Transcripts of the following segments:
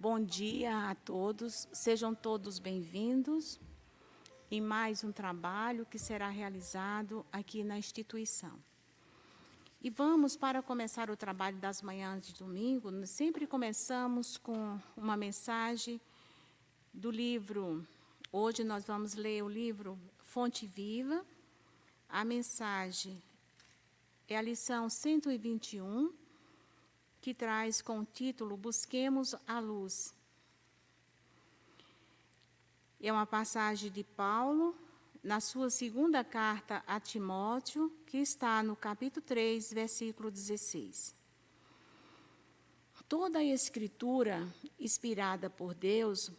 Bom dia a todos, sejam todos bem-vindos em mais um trabalho que será realizado aqui na instituição. E vamos, para começar o trabalho das manhãs de domingo, sempre começamos com uma mensagem do livro. Hoje nós vamos ler o livro Fonte Viva. A mensagem é a lição 121, que traz com o título Busquemos a Luz. É uma passagem de Paulo, na sua segunda carta a Timóteo, que está no capítulo 3, versículo 16. Toda a escritura inspirada por Deus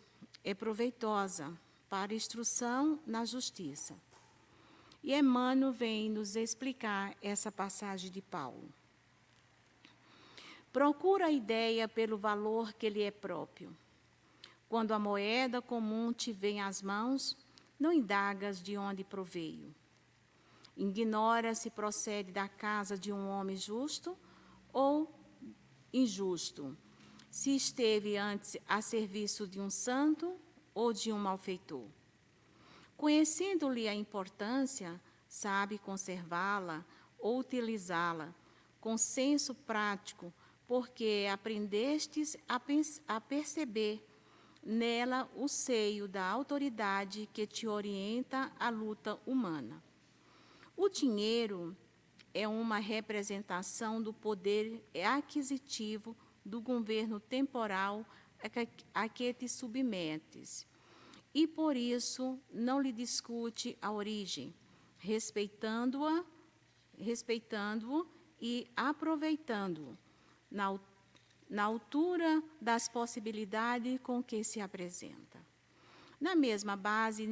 é proveitosa para instrução na justiça. E Emmanuel vem nos explicar essa passagem de Paulo. Procura a ideia pelo valor que lhe é próprio quando a moeda comum te vem às mãos, não indagas de onde proveio. Ignora se procede da casa de um homem justo ou injusto, se esteve antes a serviço de um santo ou de um malfeitor. Conhecendo-lhe a importância, sabe conservá-la ou utilizá-la com senso prático, porque aprendestes a, a perceber nela o seio da autoridade que te orienta à luta humana. O dinheiro é uma representação do poder aquisitivo do governo temporal a que te submetes. E por isso não lhe discute a origem, respeitando-a, respeitando-o e aproveitando-o na na altura das possibilidades com que se apresenta. Na mesma base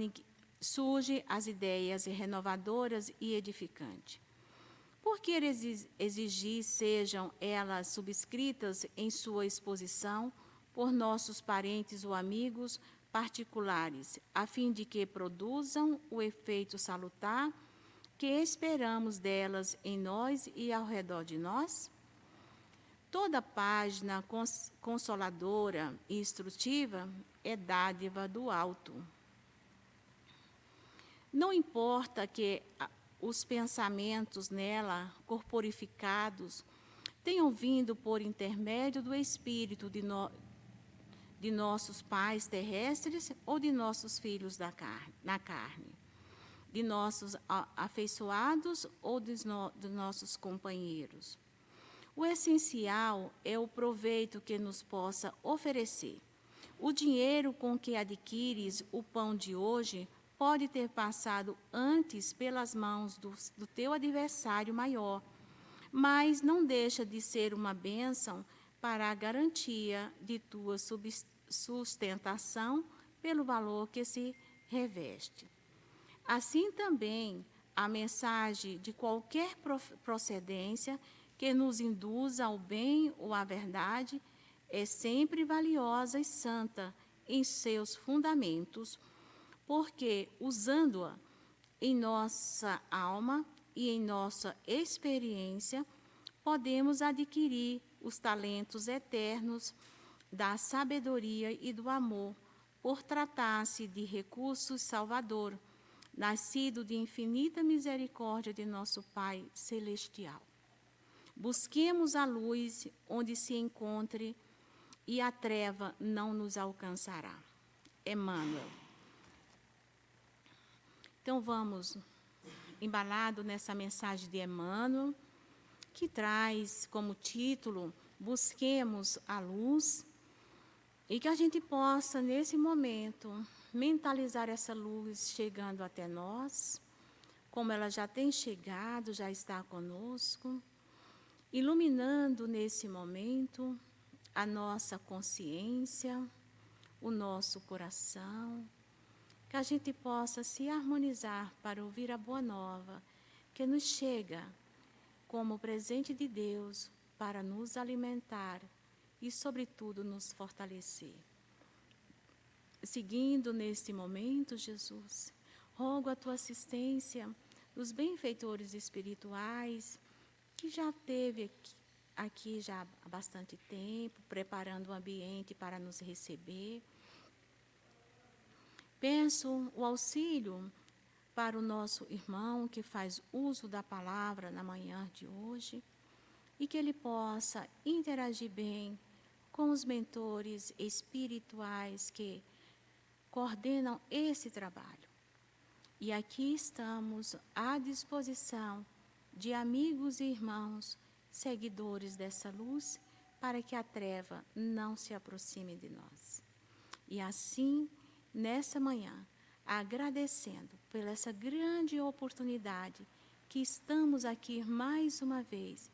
surgem as ideias renovadoras e edificantes. Por que exigir sejam elas subscritas em sua exposição por nossos parentes ou amigos particulares, a fim de que produzam o efeito salutar que esperamos delas em nós e ao redor de nós? Toda página cons consoladora e instrutiva é dádiva do alto. Não importa que os pensamentos nela, corporificados, tenham vindo por intermédio do espírito de, no, de nossos pais terrestres ou de nossos filhos da carne, na carne, de nossos afeiçoados ou dos, no, dos nossos companheiros. O essencial é o proveito que nos possa oferecer. O dinheiro com que adquires o pão de hoje pode ter passado antes pelas mãos do, do teu adversário maior, mas não deixa de ser uma bênção para a garantia de tua sustentação pelo valor que se reveste. Assim também, a mensagem de qualquer procedência que nos induz ao bem ou à verdade é sempre valiosa e santa em seus fundamentos, porque usando-a em nossa alma e em nossa experiência, podemos adquirir os talentos eternos da sabedoria e do amor, por tratar-se de recursos salvador, nascido de infinita misericórdia de nosso Pai celestial. Busquemos a luz onde se encontre e a treva não nos alcançará. Emmanuel. Então vamos embalado nessa mensagem de Emmanuel, que traz como título Busquemos a luz e que a gente possa nesse momento mentalizar essa luz chegando até nós, como ela já tem chegado, já está conosco iluminando nesse momento a nossa consciência, o nosso coração, que a gente possa se harmonizar para ouvir a boa nova que nos chega como presente de Deus para nos alimentar e, sobretudo, nos fortalecer. Seguindo neste momento, Jesus, rogo a tua assistência dos benfeitores espirituais que já teve aqui, aqui já há bastante tempo, preparando o ambiente para nos receber. Peço o auxílio para o nosso irmão que faz uso da palavra na manhã de hoje e que ele possa interagir bem com os mentores espirituais que coordenam esse trabalho. E aqui estamos à disposição de amigos e irmãos, seguidores dessa luz, para que a treva não se aproxime de nós. E assim, nessa manhã, agradecendo por essa grande oportunidade que estamos aqui mais uma vez,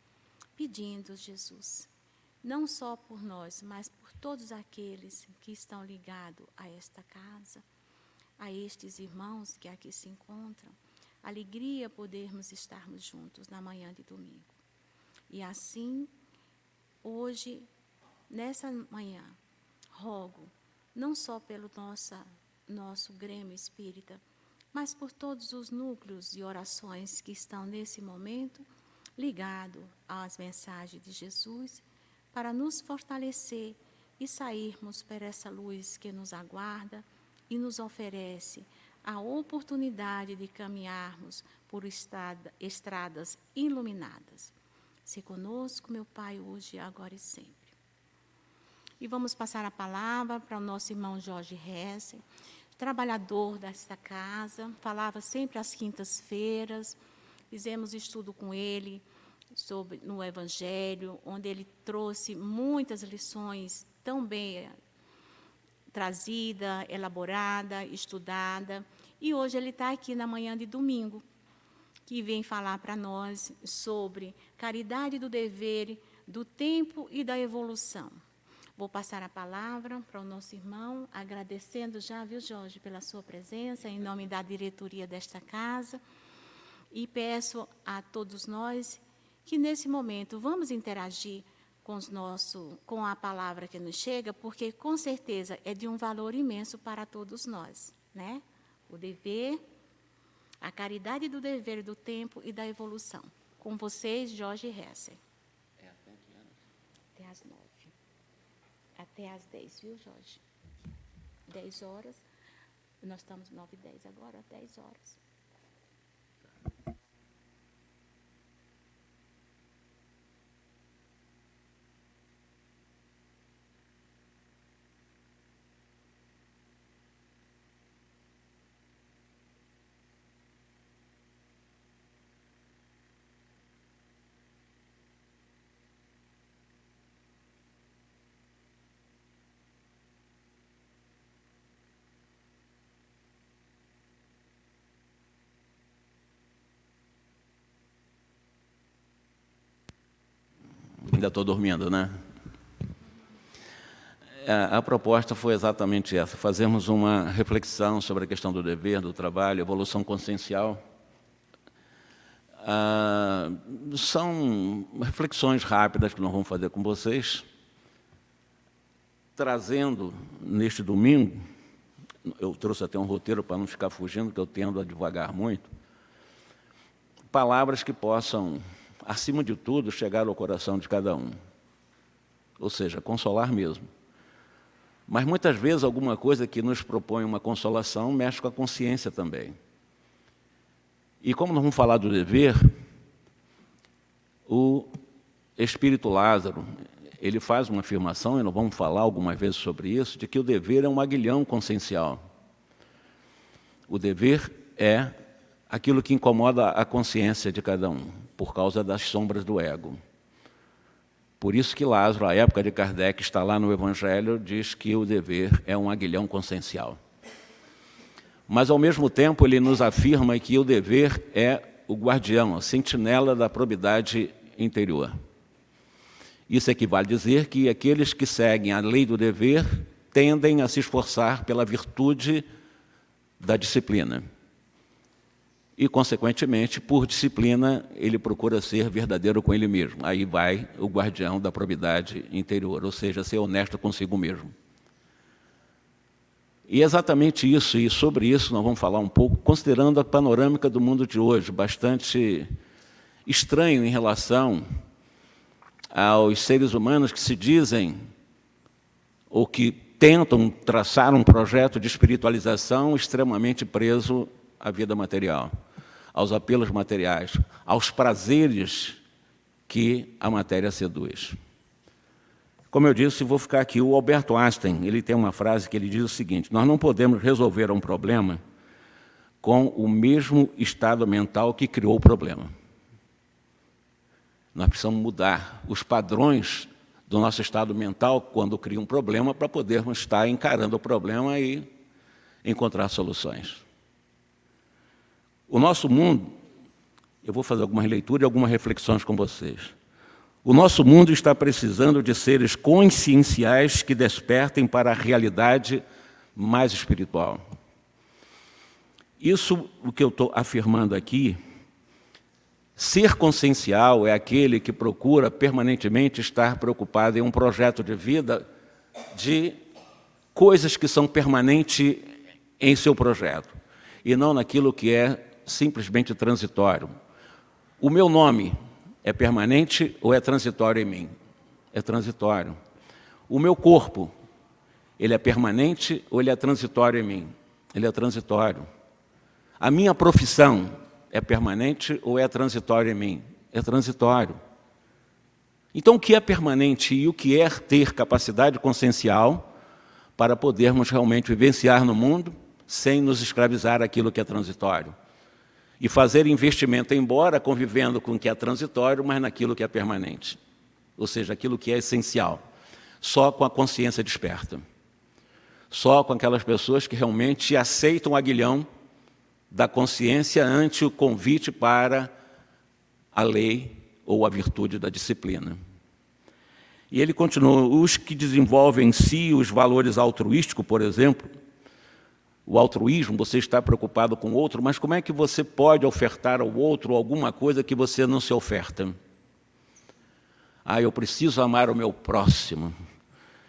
pedindo, Jesus, não só por nós, mas por todos aqueles que estão ligados a esta casa, a estes irmãos que aqui se encontram. Alegria podermos estarmos juntos na manhã de domingo. E assim, hoje, nessa manhã, rogo, não só pelo nossa, nosso Grêmio Espírita, mas por todos os núcleos de orações que estão nesse momento ligados às mensagens de Jesus para nos fortalecer e sairmos por essa luz que nos aguarda e nos oferece a oportunidade de caminharmos por estrada, estradas iluminadas. Se conosco, meu Pai, hoje, agora e sempre. E vamos passar a palavra para o nosso irmão Jorge Hesse, trabalhador desta casa, falava sempre às quintas-feiras, fizemos estudo com ele sobre no Evangelho, onde ele trouxe muitas lições tão bem trazida, elaborada, estudada. E hoje ele está aqui na manhã de domingo, que vem falar para nós sobre caridade do dever, do tempo e da evolução. Vou passar a palavra para o nosso irmão, agradecendo já, viu, Jorge, pela sua presença, em nome da diretoria desta casa. E peço a todos nós que nesse momento vamos interagir com, os nosso, com a palavra que nos chega, porque com certeza é de um valor imenso para todos nós. Né? O dever, a caridade do dever do tempo e da evolução. Com vocês, Jorge Hesser. É até que horas? Até as nove. Até as dez, viu, Jorge? Dez horas. Nós estamos nove e dez agora, dez horas. Ainda estou dormindo, né? A, é, a proposta foi exatamente essa: fazermos uma reflexão sobre a questão do dever, do trabalho, evolução consciencial. Ah, são reflexões rápidas que nós vamos fazer com vocês, trazendo neste domingo. Eu trouxe até um roteiro para não ficar fugindo, que eu tendo a devagar muito. Palavras que possam acima de tudo, chegar ao coração de cada um. Ou seja, consolar mesmo. Mas muitas vezes alguma coisa que nos propõe uma consolação mexe com a consciência também. E como nós vamos falar do dever, o espírito Lázaro, ele faz uma afirmação, e nós vamos falar algumas vezes sobre isso, de que o dever é um aguilhão consciencial. O dever é aquilo que incomoda a consciência de cada um, por causa das sombras do ego. Por isso que Lázaro, à época de Kardec, está lá no Evangelho, diz que o dever é um aguilhão consciencial. Mas, ao mesmo tempo, ele nos afirma que o dever é o guardião, a sentinela da probidade interior. Isso equivale a dizer que aqueles que seguem a lei do dever tendem a se esforçar pela virtude da disciplina e, consequentemente, por disciplina, ele procura ser verdadeiro com ele mesmo. Aí vai o guardião da probidade interior, ou seja, ser honesto consigo mesmo. E é exatamente isso, e sobre isso nós vamos falar um pouco, considerando a panorâmica do mundo de hoje, bastante estranho em relação aos seres humanos que se dizem ou que tentam traçar um projeto de espiritualização extremamente preso à vida material, aos apelos materiais, aos prazeres que a matéria seduz. Como eu disse, vou ficar aqui. O Alberto Einstein, ele tem uma frase que ele diz o seguinte: Nós não podemos resolver um problema com o mesmo estado mental que criou o problema. Nós precisamos mudar os padrões do nosso estado mental quando cria um problema para podermos estar encarando o problema e encontrar soluções. O nosso mundo, eu vou fazer alguma leitura e algumas reflexões com vocês. O nosso mundo está precisando de seres conscienciais que despertem para a realidade mais espiritual. Isso, o que eu estou afirmando aqui, ser consciencial é aquele que procura permanentemente estar preocupado em um projeto de vida de coisas que são permanentes em seu projeto, e não naquilo que é simplesmente transitório. O meu nome, é permanente ou é transitório em mim? É transitório. O meu corpo, ele é permanente ou ele é transitório em mim? Ele é transitório. A minha profissão é permanente ou é transitório em mim? É transitório. Então, o que é permanente e o que é ter capacidade consciencial para podermos realmente vivenciar no mundo sem nos escravizar aquilo que é transitório? E fazer investimento, embora convivendo com o que é transitório, mas naquilo que é permanente, ou seja, aquilo que é essencial, só com a consciência desperta, só com aquelas pessoas que realmente aceitam o aguilhão da consciência ante o convite para a lei ou a virtude da disciplina. E ele continua: os que desenvolvem em si os valores altruísticos, por exemplo, o altruísmo, você está preocupado com o outro, mas como é que você pode ofertar ao outro alguma coisa que você não se oferta? Ah, eu preciso amar o meu próximo,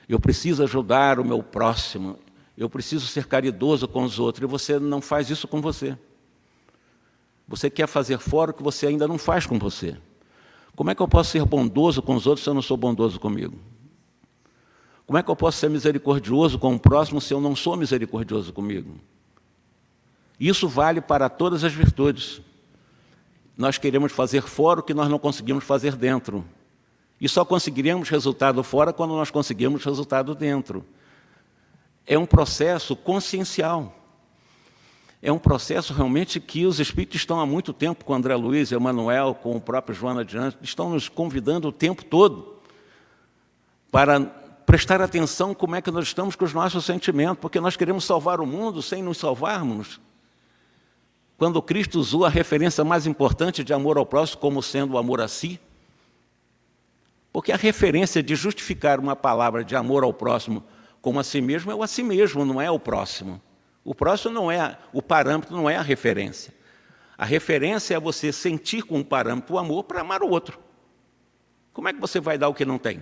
eu preciso ajudar o meu próximo, eu preciso ser caridoso com os outros, e você não faz isso com você. Você quer fazer fora o que você ainda não faz com você. Como é que eu posso ser bondoso com os outros se eu não sou bondoso comigo? Como é que eu posso ser misericordioso com o próximo se eu não sou misericordioso comigo? Isso vale para todas as virtudes. Nós queremos fazer fora o que nós não conseguimos fazer dentro. E só conseguiremos resultado fora quando nós conseguimos resultado dentro. É um processo consciencial. É um processo realmente que os espíritos estão há muito tempo com André Luiz, Emanuel, com o próprio Joana Diante, estão nos convidando o tempo todo para prestar atenção como é que nós estamos com os nossos sentimentos, porque nós queremos salvar o mundo sem nos salvarmos. Quando Cristo usou a referência mais importante de amor ao próximo como sendo o amor a si, porque a referência de justificar uma palavra de amor ao próximo como a si mesmo é o a si mesmo, não é o próximo. O próximo não é o parâmetro, não é a referência. A referência é você sentir com o parâmetro o amor para amar o outro. Como é que você vai dar o que não tem?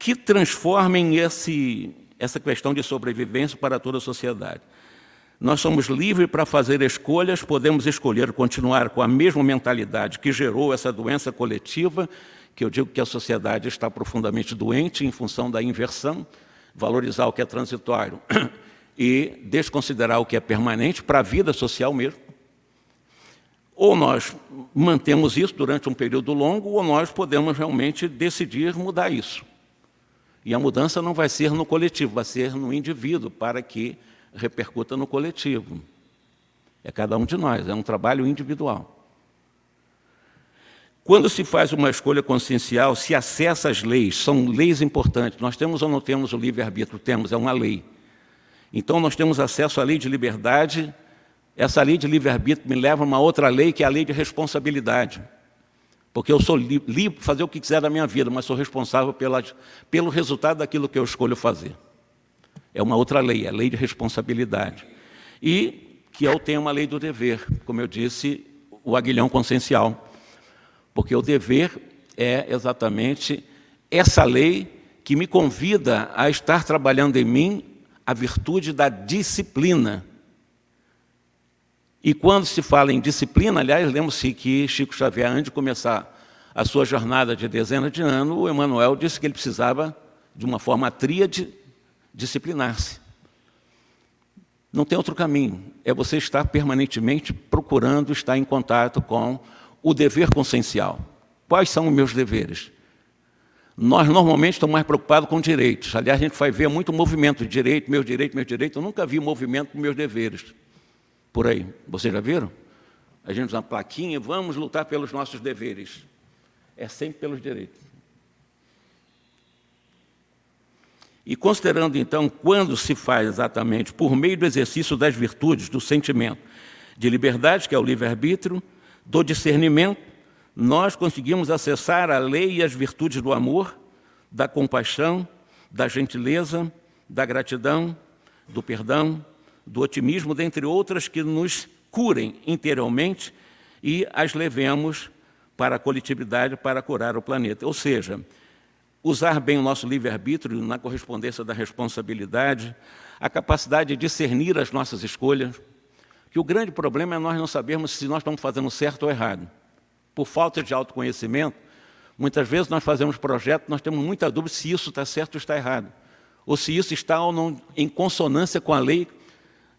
Que transformem esse, essa questão de sobrevivência para toda a sociedade. Nós somos livres para fazer escolhas, podemos escolher continuar com a mesma mentalidade que gerou essa doença coletiva, que eu digo que a sociedade está profundamente doente em função da inversão, valorizar o que é transitório e desconsiderar o que é permanente para a vida social mesmo. Ou nós mantemos isso durante um período longo, ou nós podemos realmente decidir mudar isso. E a mudança não vai ser no coletivo, vai ser no indivíduo, para que repercuta no coletivo. É cada um de nós, é um trabalho individual. Quando se faz uma escolha consciencial, se acessa as leis, são leis importantes. Nós temos ou não temos o livre-arbítrio? Temos, é uma lei. Então nós temos acesso à lei de liberdade. Essa lei de livre-arbítrio me leva a uma outra lei, que é a lei de responsabilidade. Porque eu sou livre para fazer o que quiser da minha vida, mas sou responsável pela, pelo resultado daquilo que eu escolho fazer. É uma outra lei, é a lei de responsabilidade. E que eu tenho uma lei do dever, como eu disse, o aguilhão consciencial. Porque o dever é exatamente essa lei que me convida a estar trabalhando em mim a virtude da disciplina. E quando se fala em disciplina, aliás, lembre-se que Chico Xavier, antes de começar a sua jornada de dezenas de anos, o Emmanuel disse que ele precisava, de uma forma tríade, disciplinar-se. Não tem outro caminho. É você estar permanentemente procurando estar em contato com o dever consciencial. Quais são os meus deveres? Nós normalmente estamos mais preocupados com direitos. Aliás, a gente vai ver muito movimento de direito, meu direito, meu direito. Eu nunca vi movimento com meus deveres. Por aí. Vocês já viram? A gente usa uma plaquinha, vamos lutar pelos nossos deveres. É sempre pelos direitos. E considerando, então, quando se faz exatamente por meio do exercício das virtudes, do sentimento de liberdade, que é o livre-arbítrio, do discernimento, nós conseguimos acessar a lei e as virtudes do amor, da compaixão, da gentileza, da gratidão, do perdão, do otimismo, dentre outras que nos curem interiormente e as levemos para a coletividade para curar o planeta. Ou seja, usar bem o nosso livre-arbítrio na correspondência da responsabilidade, a capacidade de discernir as nossas escolhas, que o grande problema é nós não sabermos se nós estamos fazendo certo ou errado. Por falta de autoconhecimento, muitas vezes nós fazemos projetos, nós temos muita dúvida se isso está certo ou está errado, ou se isso está ou não em consonância com a lei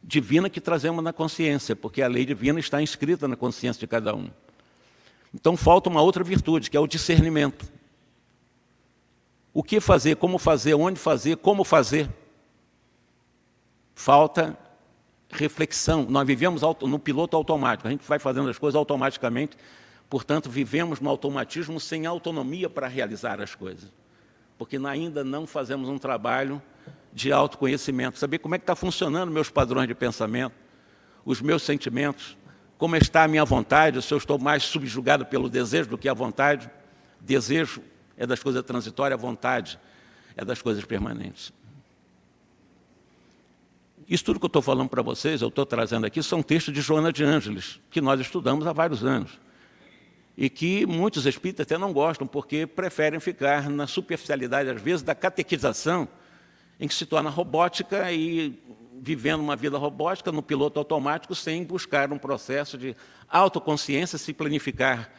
divina que trazemos na consciência, porque a lei divina está inscrita na consciência de cada um. Então falta uma outra virtude, que é o discernimento. O que fazer, como fazer, onde fazer, como fazer. Falta reflexão. Nós vivemos no piloto automático, a gente vai fazendo as coisas automaticamente, portanto, vivemos no automatismo sem autonomia para realizar as coisas. Porque ainda não fazemos um trabalho de autoconhecimento, saber como é que está funcionando meus padrões de pensamento, os meus sentimentos, como está a minha vontade, se eu estou mais subjugado pelo desejo do que a vontade. Desejo é das coisas transitórias, vontade é das coisas permanentes. Isso tudo que eu estou falando para vocês, eu estou trazendo aqui, são textos de Joana de Ângeles, que nós estudamos há vários anos. E que muitos espíritas até não gostam, porque preferem ficar na superficialidade, às vezes, da catequização, em que se torna robótica e vivendo uma vida robótica no piloto automático, sem buscar um processo de autoconsciência, se planificar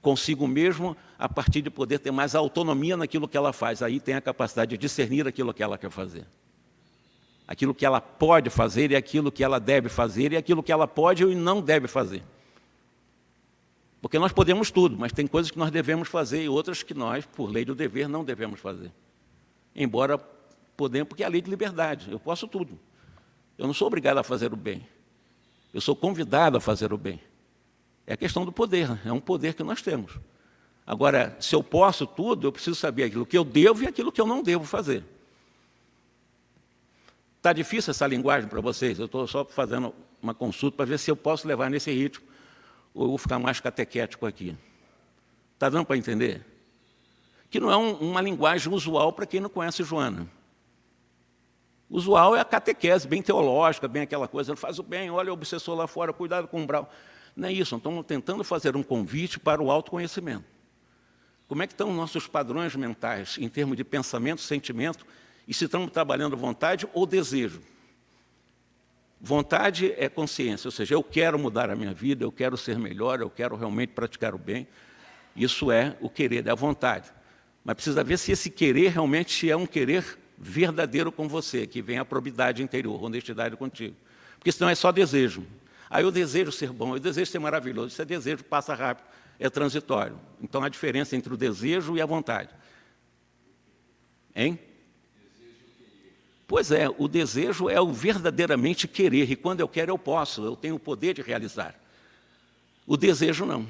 consigo mesmo, a partir de poder ter mais autonomia naquilo que ela faz. Aí tem a capacidade de discernir aquilo que ela quer fazer. Aquilo que ela pode fazer e aquilo que ela deve fazer e aquilo que ela pode e não deve fazer. Porque nós podemos tudo, mas tem coisas que nós devemos fazer e outras que nós, por lei do dever, não devemos fazer. Embora podemos, porque é a lei de liberdade, eu posso tudo. Eu não sou obrigado a fazer o bem. Eu sou convidado a fazer o bem. É a questão do poder, é um poder que nós temos. Agora, se eu posso tudo, eu preciso saber aquilo que eu devo e aquilo que eu não devo fazer. Está difícil essa linguagem para vocês? Eu estou só fazendo uma consulta para ver se eu posso levar nesse ritmo ou eu vou ficar mais catequético aqui. Está dando para entender? Que não é um, uma linguagem usual para quem não conhece Joana. Usual é a catequese, bem teológica, bem aquela coisa, faz o bem, olha o obsessor lá fora, cuidado com o umbral. Não é isso, estamos tentando fazer um convite para o autoconhecimento. Como é que estão os nossos padrões mentais em termos de pensamento, sentimento, e se estamos trabalhando vontade ou desejo? Vontade é consciência, ou seja, eu quero mudar a minha vida, eu quero ser melhor, eu quero realmente praticar o bem. Isso é o querer, é a vontade. Mas precisa ver se esse querer realmente é um querer verdadeiro com você, que vem a probidade interior, honestidade contigo. Porque senão é só desejo. Aí eu desejo ser bom, eu desejo ser maravilhoso. Isso é desejo, passa rápido, é transitório. Então, a diferença entre o desejo e a vontade. Hein? Pois é, o desejo é o verdadeiramente querer, e quando eu quero, eu posso, eu tenho o poder de realizar. O desejo não.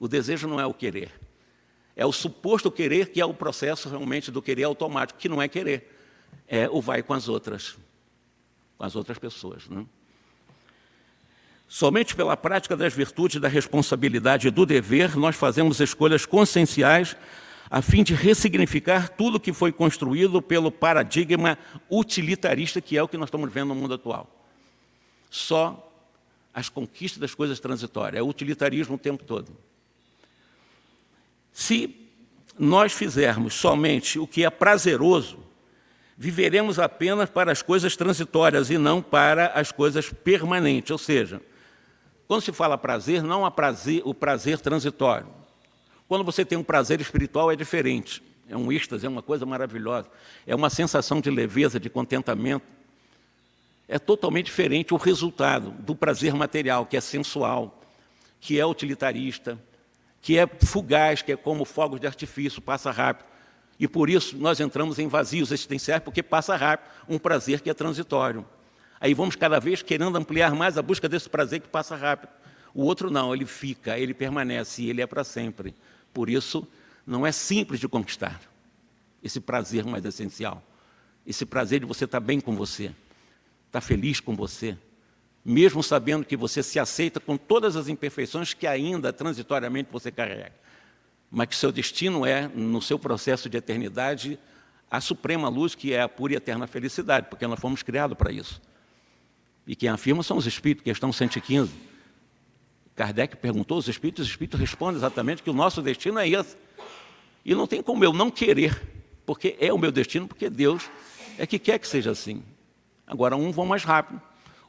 O desejo não é o querer. É o suposto querer que é o processo realmente do querer automático, que não é querer. É o vai com as outras, com as outras pessoas. Né? Somente pela prática das virtudes da responsabilidade e do dever, nós fazemos escolhas conscienciais a fim de ressignificar tudo que foi construído pelo paradigma utilitarista, que é o que nós estamos vendo no mundo atual. Só as conquistas das coisas transitórias, é utilitarismo o tempo todo. Se nós fizermos somente o que é prazeroso, viveremos apenas para as coisas transitórias e não para as coisas permanentes, ou seja, Quando se fala prazer, não há prazer, o prazer transitório. Quando você tem um prazer espiritual, é diferente. É um êxtase, é uma coisa maravilhosa. É uma sensação de leveza, de contentamento. É totalmente diferente o resultado do prazer material, que é sensual, que é utilitarista, que é fugaz, que é como fogos de artifício, passa rápido. E por isso nós entramos em vazios existenciais, porque passa rápido um prazer que é transitório. Aí vamos cada vez querendo ampliar mais a busca desse prazer que passa rápido. O outro não, ele fica, ele permanece, ele é para sempre. Por isso, não é simples de conquistar esse prazer mais essencial. Esse prazer de você estar bem com você, estar feliz com você, mesmo sabendo que você se aceita com todas as imperfeições que ainda transitoriamente você carrega, mas que seu destino é, no seu processo de eternidade, a suprema luz que é a pura e eterna felicidade, porque nós fomos criados para isso. E quem afirma são os espíritos, questão 115. Kardec perguntou aos espíritos, os espíritos respondem exatamente que o nosso destino é esse. E não tem como eu não querer, porque é o meu destino, porque Deus é que quer que seja assim. Agora, um vão mais rápido,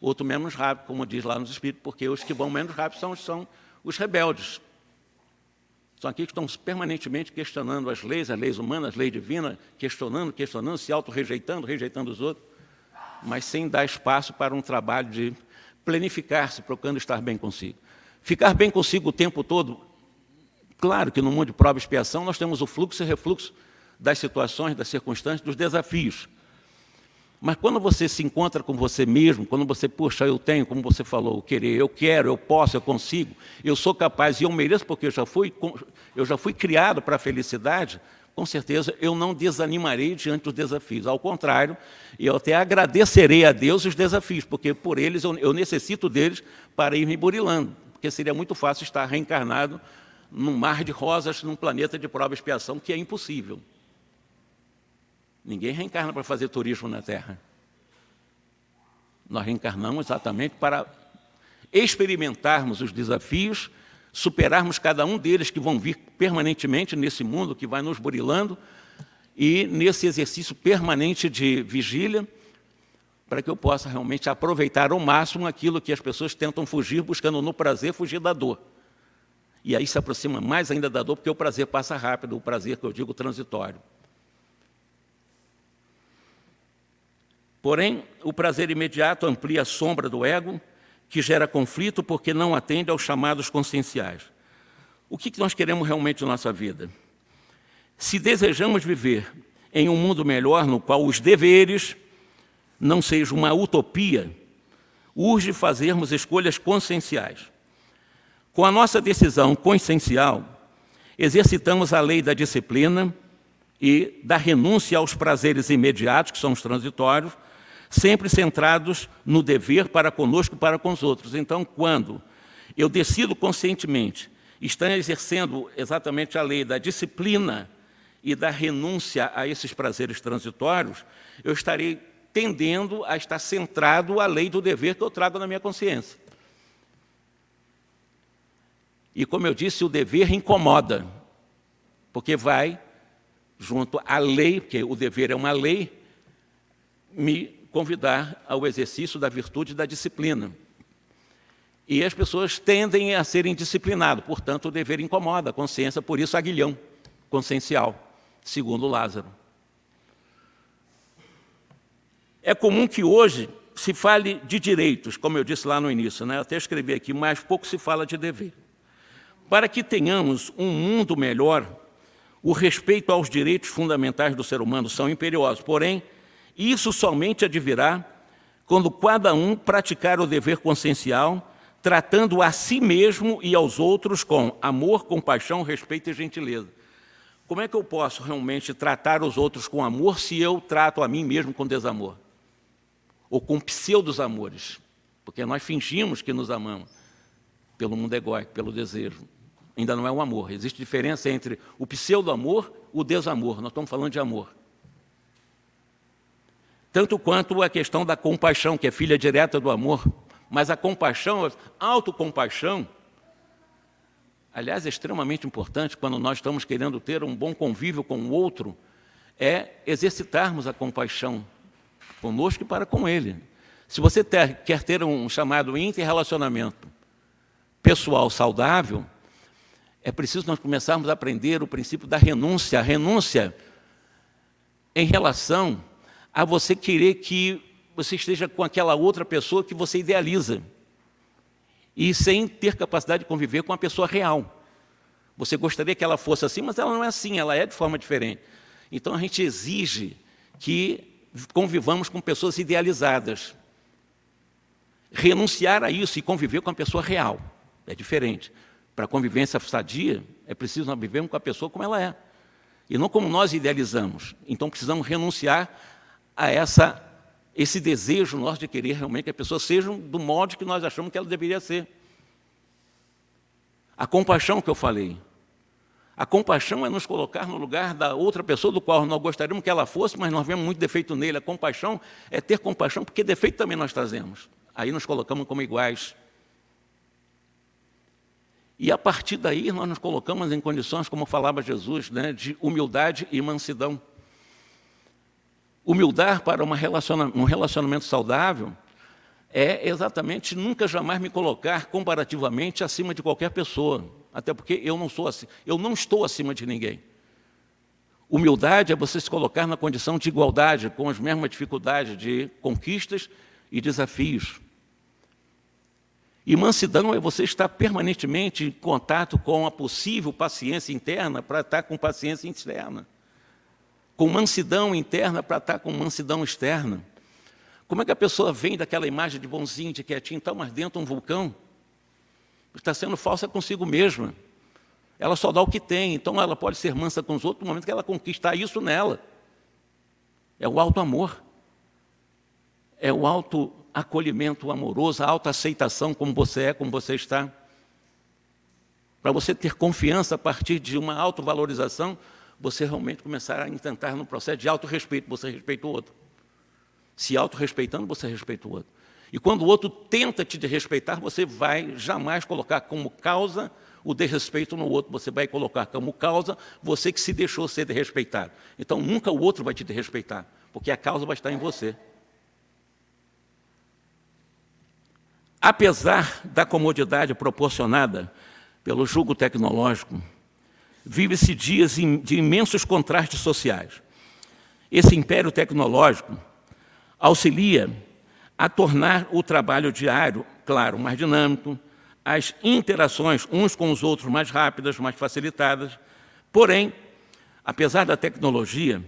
outro menos rápido, como diz lá nos Espíritos, porque os que vão menos rápido são, são os rebeldes. São aqueles que estão permanentemente questionando as leis, as leis humanas, as leis divinas, questionando, questionando, se auto-rejeitando, rejeitando os outros, mas sem dar espaço para um trabalho de planificar-se, procurando estar bem consigo. Ficar bem consigo o tempo todo Claro que no mundo de prova e expiação nós temos o fluxo e refluxo das situações, das circunstâncias, dos desafios. Mas quando você se encontra com você mesmo, quando você, puxa, eu tenho, como você falou, o querer, eu quero, eu posso, eu consigo, eu sou capaz e eu mereço porque eu já fui, eu já fui criado para a felicidade, com certeza eu não desanimarei diante dos desafios. Ao contrário, eu até agradecerei a Deus os desafios, porque por eles eu, eu necessito deles para ir me burilando. Porque seria muito fácil estar reencarnado num mar de rosas, num planeta de prova e expiação, que é impossível. Ninguém reencarna para fazer turismo na Terra. Nós reencarnamos exatamente para experimentarmos os desafios, superarmos cada um deles que vão vir permanentemente nesse mundo que vai nos burilando e nesse exercício permanente de vigília, para que eu possa realmente aproveitar ao máximo aquilo que as pessoas tentam fugir, buscando no prazer fugir da dor. E aí se aproxima mais ainda da dor, porque o prazer passa rápido, o prazer que eu digo transitório. Porém, o prazer imediato amplia a sombra do ego, que gera conflito porque não atende aos chamados conscienciais. O que nós queremos realmente na nossa vida? Se desejamos viver em um mundo melhor, no qual os deveres não sejam uma utopia, urge fazermos escolhas conscienciais. Com a nossa decisão consciencial, exercitamos a lei da disciplina e da renúncia aos prazeres imediatos, que são os transitórios, sempre centrados no dever para conosco e para com os outros. Então, quando eu decido conscientemente estar exercendo exatamente a lei da disciplina e da renúncia a esses prazeres transitórios, eu estarei tendendo a estar centrado à lei do dever que eu trago na minha consciência. E como eu disse, o dever incomoda, porque vai junto à lei, porque o dever é uma lei, me convidar ao exercício da virtude da disciplina. E as pessoas tendem a serem disciplinadas, portanto, o dever incomoda a consciência, por isso aguilhão consciencial, segundo Lázaro. É comum que hoje se fale de direitos, como eu disse lá no início, né? Até escrevi aqui, mas pouco se fala de dever. Para que tenhamos um mundo melhor, o respeito aos direitos fundamentais do ser humano são imperiosos. Porém, isso somente advirá quando cada um praticar o dever consciencial, tratando a si mesmo e aos outros com amor, compaixão, respeito e gentileza. Como é que eu posso realmente tratar os outros com amor se eu trato a mim mesmo com desamor? Ou com pseudos amores? Porque nós fingimos que nos amamos pelo mundo egóico, pelo desejo ainda não é um amor. Existe diferença entre o pseudo-amor e o desamor. Nós estamos falando de amor. Tanto quanto a questão da compaixão, que é filha direta do amor. Mas a compaixão, a autocompaixão, aliás, é extremamente importante quando nós estamos querendo ter um bom convívio com o outro, é exercitarmos a compaixão conosco e para com ele. Se você ter, quer ter um chamado interrelacionamento pessoal saudável, é preciso nós começarmos a aprender o princípio da renúncia. A renúncia em relação a você querer que você esteja com aquela outra pessoa que você idealiza e sem ter capacidade de conviver com a pessoa real. Você gostaria que ela fosse assim, mas ela não é assim, ela é de forma diferente. Então a gente exige que convivamos com pessoas idealizadas. Renunciar a isso e conviver com a pessoa real é diferente. Para a convivência sadia, é preciso nós vivermos com a pessoa como ela é. E não como nós idealizamos. Então precisamos renunciar a essa esse desejo nosso de querer realmente que a pessoa seja do modo que nós achamos que ela deveria ser. A compaixão que eu falei. A compaixão é nos colocar no lugar da outra pessoa do qual nós gostaríamos que ela fosse, mas nós vemos muito defeito nele. A compaixão é ter compaixão, porque defeito também nós trazemos. Aí nos colocamos como iguais. E a partir daí nós nos colocamos em condições, como falava Jesus, né, de humildade e mansidão. Humildar para relaciona um relacionamento saudável é exatamente nunca jamais me colocar comparativamente acima de qualquer pessoa, até porque eu não sou assim, eu não estou acima de ninguém. Humildade é você se colocar na condição de igualdade, com as mesmas dificuldades de conquistas e desafios. E mansidão é você estar permanentemente em contato com a possível paciência interna para estar com paciência externa com mansidão interna para estar com mansidão externa. Como é que a pessoa vem daquela imagem de bonzinho, de quietinho, está mais dentro um vulcão? Está sendo falsa consigo mesma. Ela só dá o que tem, então ela pode ser mansa com os outros no momento que ela conquistar isso nela. É o alto amor. É o alto acolhimento amoroso, a alta aceitação como você é, como você está. Para você ter confiança a partir de uma autovalorização, você realmente começar a intentar no processo de autorrespeito, você respeita o outro. Se autorrespeitando, você respeita o outro. E quando o outro tenta te respeitar, você vai jamais colocar como causa o desrespeito no outro, você vai colocar como causa você que se deixou ser desrespeitado. Então nunca o outro vai te desrespeitar, porque a causa vai estar em você. Apesar da comodidade proporcionada pelo jugo tecnológico, vive-se dias de imensos contrastes sociais. Esse império tecnológico auxilia a tornar o trabalho diário, claro, mais dinâmico, as interações uns com os outros mais rápidas, mais facilitadas. Porém, apesar da tecnologia,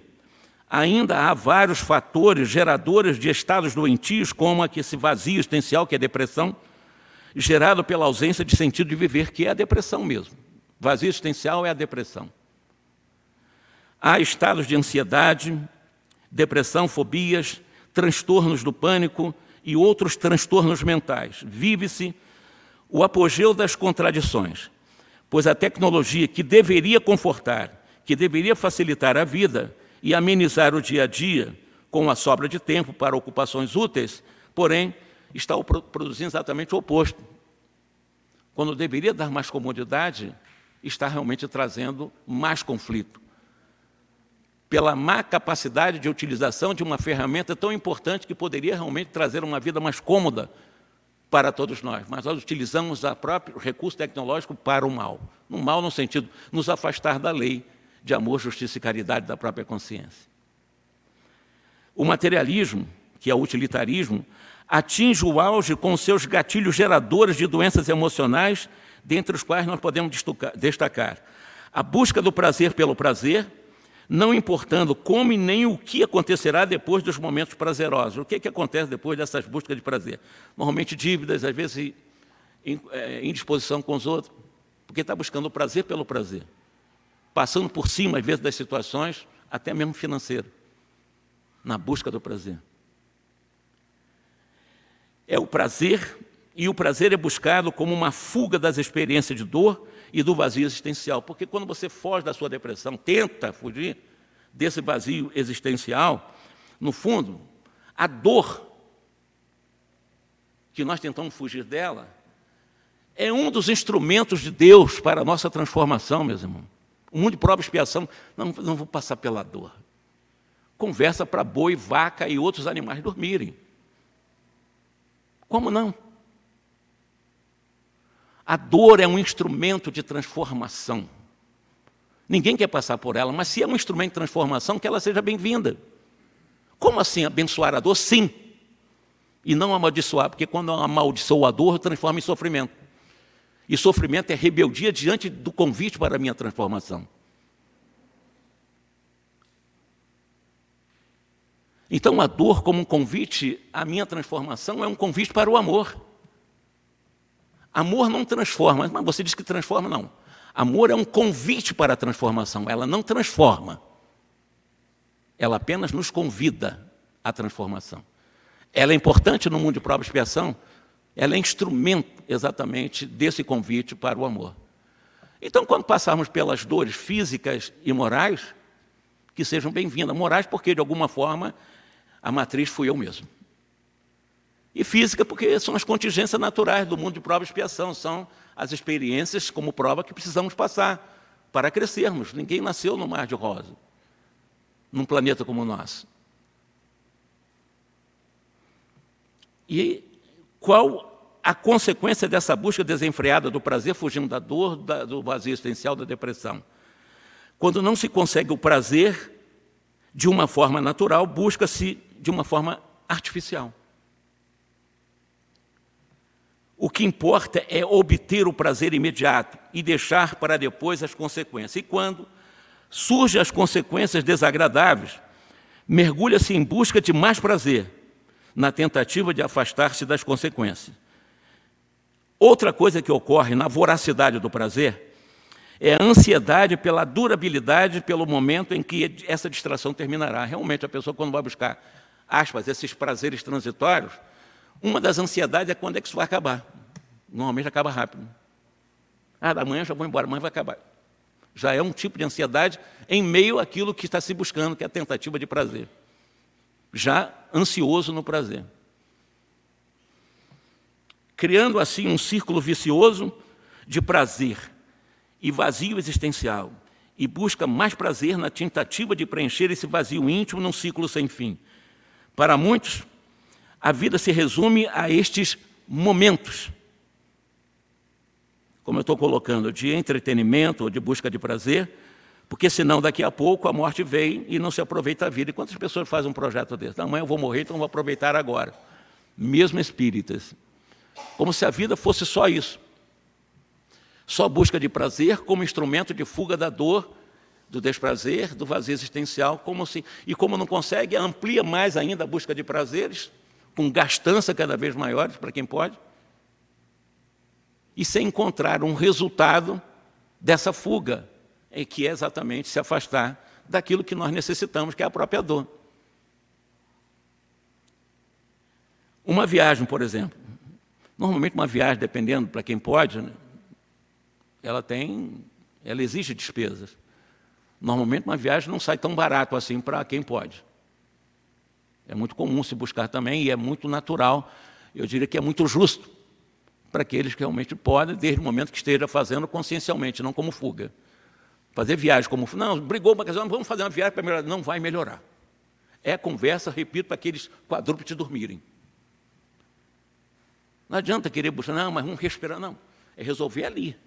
ainda há vários fatores geradores de estados doentios, como esse vazio existencial, que é a depressão, gerado pela ausência de sentido de viver, que é a depressão mesmo. Vazio existencial é a depressão. Há estados de ansiedade, depressão, fobias, transtornos do pânico e outros transtornos mentais. Vive-se o apogeu das contradições, pois a tecnologia que deveria confortar, que deveria facilitar a vida e amenizar o dia a dia, com a sobra de tempo para ocupações úteis, porém, está produzindo exatamente o oposto. Quando deveria dar mais comodidade, está realmente trazendo mais conflito. Pela má capacidade de utilização de uma ferramenta tão importante que poderia realmente trazer uma vida mais cômoda para todos nós, mas nós utilizamos o próprio recurso tecnológico para o mal. No mal no sentido nos afastar da lei de amor, justiça e caridade da própria consciência. O materialismo, que é o utilitarismo, atinge o auge com seus gatilhos geradores de doenças emocionais dentre os quais nós podemos destacar a busca do prazer pelo prazer, não importando como e nem o que acontecerá depois dos momentos prazerosos. O que, é que acontece depois dessas buscas de prazer? Normalmente dívidas, às vezes é, indisposição com os outros, porque está buscando o prazer pelo prazer, passando por cima, às vezes, das situações, até mesmo financeiro, na busca do prazer. É o prazer e o prazer é buscado como uma fuga das experiências de dor e do vazio existencial. Porque quando você foge da sua depressão, tenta fugir desse vazio existencial, no fundo, a dor que nós tentamos fugir dela é um dos instrumentos de Deus para a nossa transformação, meus irmãos. O mundo de prova e expiação, não, não vou passar pela dor. Conversa para boi, vaca e outros animais dormirem. Como não? A dor é um instrumento de transformação. Ninguém quer passar por ela, mas se é um instrumento de transformação, que ela seja bem-vinda. Como assim abençoar a dor? Sim. E não amaldiçoar, porque quando amaldiçoa a dor, transforma em sofrimento. E sofrimento é rebeldia diante do convite para a minha transformação. Então, a dor, como um convite à minha transformação, é um convite para o amor. Amor não transforma, mas você diz que transforma, não. Amor é um convite para a transformação, ela não transforma. Ela apenas nos convida à transformação. Ela é importante no mundo de prova e expiação, ela é instrumento exatamente desse convite para o amor. Então, quando passarmos pelas dores físicas e morais, que sejam bem-vindas. Morais, porque de alguma forma a matriz fui eu mesmo. E física, porque são as contingências naturais do mundo de prova e expiação, são as experiências como prova que precisamos passar para crescermos. Ninguém nasceu no mar de rosa, num planeta como o nosso. E qual a consequência dessa busca desenfreada do prazer, fugindo da dor, da, do vazio existencial, da depressão? Quando não se consegue o prazer de uma forma natural, busca-se de uma forma artificial. O que importa é obter o prazer imediato e deixar para depois as consequências. E quando surgem as consequências desagradáveis, mergulha-se em busca de mais prazer, na tentativa de afastar-se das consequências. Outra coisa que ocorre na voracidade do prazer é a ansiedade pela durabilidade, pelo momento em que essa distração terminará. Realmente, a pessoa, quando vai buscar, aspas, esses prazeres transitórios, uma das ansiedades é quando é que isso vai acabar. Normalmente acaba rápido. Ah, da manhã já vou embora, amanhã vai acabar. Já é um tipo de ansiedade em meio àquilo que está se buscando, que é a tentativa de prazer já ansioso no prazer. Criando assim um círculo vicioso de prazer e vazio existencial, e busca mais prazer na tentativa de preencher esse vazio íntimo num ciclo sem fim. Para muitos, a vida se resume a estes momentos, como eu estou colocando, de entretenimento ou de busca de prazer, porque senão daqui a pouco a morte vem e não se aproveita a vida. E quantas pessoas fazem um projeto desse? Amanhã eu vou morrer, então vou aproveitar agora. Mesmo espíritas. Como se a vida fosse só isso. Só busca de prazer como instrumento de fuga da dor, do desprazer, do vazio existencial, como se, e como não consegue, amplia mais ainda a busca de prazeres, com gastança cada vez maiores para quem pode, e sem encontrar um resultado dessa fuga, que é exatamente se afastar daquilo que nós necessitamos, que é a própria dor. Uma viagem, por exemplo. Normalmente uma viagem, dependendo para quem pode, né, ela tem, ela exige despesas. Normalmente uma viagem não sai tão barato assim para quem pode. É muito comum se buscar também e é muito natural. Eu diria que é muito justo para aqueles que realmente podem, desde o momento que esteja fazendo consciencialmente, não como fuga. Fazer viagem como. Não, brigou uma questão, vamos fazer uma viagem para melhorar. Não vai melhorar. É conversa, repito, para aqueles quadrúpedes dormirem. Não adianta querer buscar, não, mas vamos respirar, não. É resolver ali.